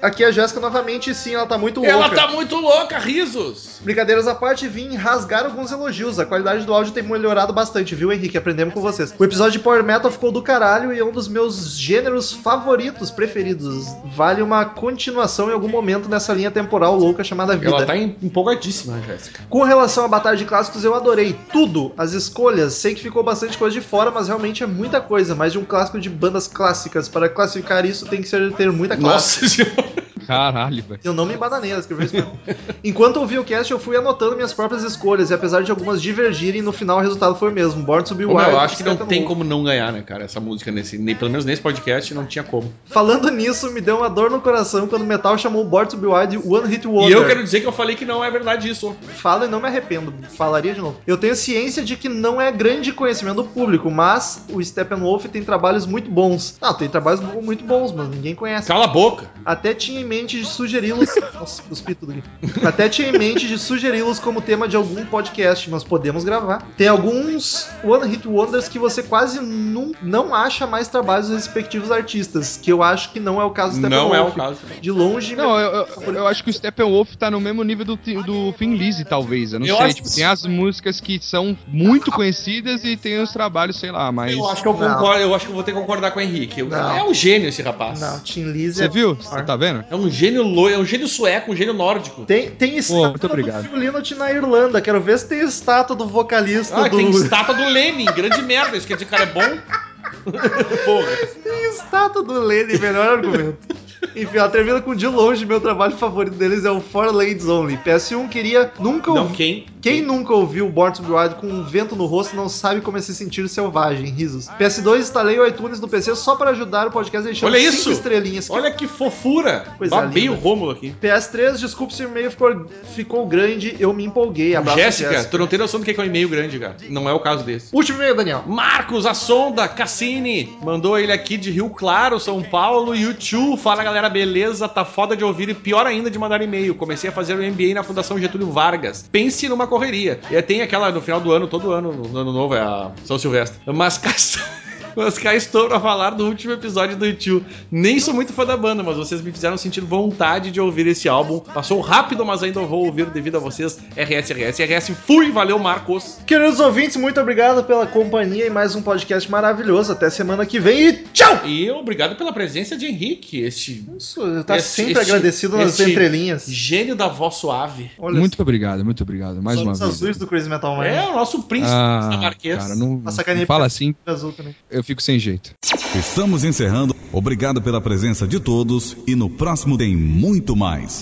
Aqui é a Jéssica novamente, e sim, ela tá muito louca. Ela tá muito louca, risos! Brincadeiras à parte, vim rasgar alguns elogios. A qualidade do áudio tem melhorado bastante, viu, Henrique? Aprendemos com vocês. O episódio de Power Metal ficou do caralho e é um dos meus gêneros favoritos, preferidos. Vale uma continuação em algum momento nessa linha temporal louca chamada vida. Ela tá em- empolgadíssima, Jéssica. Com relação à batalha de clássicos, eu adorei tudo. As escolhas, sei que ficou bastante coisa de fora, mas realmente é muita coisa. Mais de um clássico de bandas clássicas. Para classificar isso, tem que ser, ter muita classe. Nossa senhora. Caralho, velho. Eu não me embananei, ela escreveu isso mesmo. Enquanto ouvi o cast, eu fui anotando minhas próprias escolhas, e apesar de algumas divergirem, no final o resultado foi o mesmo. Born to Be Wild. eu acho que não tem como não ganhar, né, cara? Essa música, nesse, nem, pelo menos nesse podcast, não tinha como. Falando nisso, me deu uma dor no coração quando Metal chamou Born to Be Wild One Hit Wonder. E eu quero dizer que eu falei que não é verdade isso. Falo e não me arrependo. Falaria de novo. Eu tenho ciência de que não é grande conhecimento do público, mas o Steppenwolf tem trabalhos muito bons. Não, tem trabalhos muito bons, mas ninguém conhece. Cala a boca. Até tinha em mente de sugeri-los. Nossa, cuspi tudo aqui. Até tinha em mente de sugeri-los como tema de algum podcast, mas podemos gravar. Tem alguns One Hit Wonders que você quase não, não acha mais trabalhos dos respectivos artistas, que eu acho que não é o caso do Steppenwolf. Não é o caso. De longe, Não, eu, eu, eu acho que o Steppenwolf tá no mesmo nível do, do Thin Lizzy, talvez. Eu não Eu sei. Tipo, que tem as músicas que são muito conhecidas e tem os trabalhos, sei lá, mas. Eu acho que eu concordo, eu acho que vou ter que concordar com o Henrique. É um gênio esse rapaz. Não, Tim Lizzy Você é viu? Você tá vendo? É um gênio loiro, é um gênio sueco, um gênio nórdico. Tem, tem estátua muito obrigado. do Phil Lynott na Irlanda. Quero ver se tem estátua do vocalista Ah, do. tem (laughs) estátua do Lenin, grande merda. Isso quer dizer que o cara é bom? (laughs) Porra. Tem estátua do Lenny, melhor argumento. Enfim, ela termina com de longe meu trabalho favorito deles é o For Ladies Only. PS1 queria nunca Não, quem? Quem nunca ouviu Born to Be Wild com um vento no rosto não sabe como é se sentir selvagem, risos. PS2 instalei o iTunes no PC só para ajudar o podcast deixando Olha cinco isso! estrelinhas. Olha que fofura. Coisa Babei o linda. Rômulo aqui. PS3, desculpe se o e-mail ficou, ficou grande, eu me empolguei. Abraço, Jéssica, tu não tem noção do que é um e-mail grande, cara. Não é o caso desse. Último e-mail, Daniel. Marcos, a sonda, Cassini, mandou ele aqui de Rio Claro, São Paulo, YouTube. Fala galera, beleza? Tá foda de ouvir e pior ainda de mandar e-mail. Comecei a fazer o MBA na Fundação Getúlio Vargas. Pense numa correria. E tem aquela no final do ano, todo ano, no ano novo, é a São Silvestre. Mas (laughs) estou- Mas cá estou pra falar do último episódio do YouTube. Nem sou muito fã da banda, mas vocês me fizeram sentir vontade de ouvir esse álbum. Passou rápido, mas ainda vou ouvir devido a vocês. RS, RS, RS. Fui, valeu, Marcos. Queridos ouvintes, muito obrigado pela companhia e mais um podcast maravilhoso. Até semana que vem e tchau! E obrigado pela presença de Henrique, este Isso, tá Esse- sempre este- agradecido nas este- entrelinhas. gênio da voz suave. Olha Muito obrigado, muito obrigado. Mais só uma os vez. azuis do Crazy Metal Man. É o nosso príncipe Ah, dinamarquês. cara, não, não fala assim, azul também. Eu fico sem jeito. Estamos encerrando. Obrigado pela presença de todos e no próximo tem muito mais.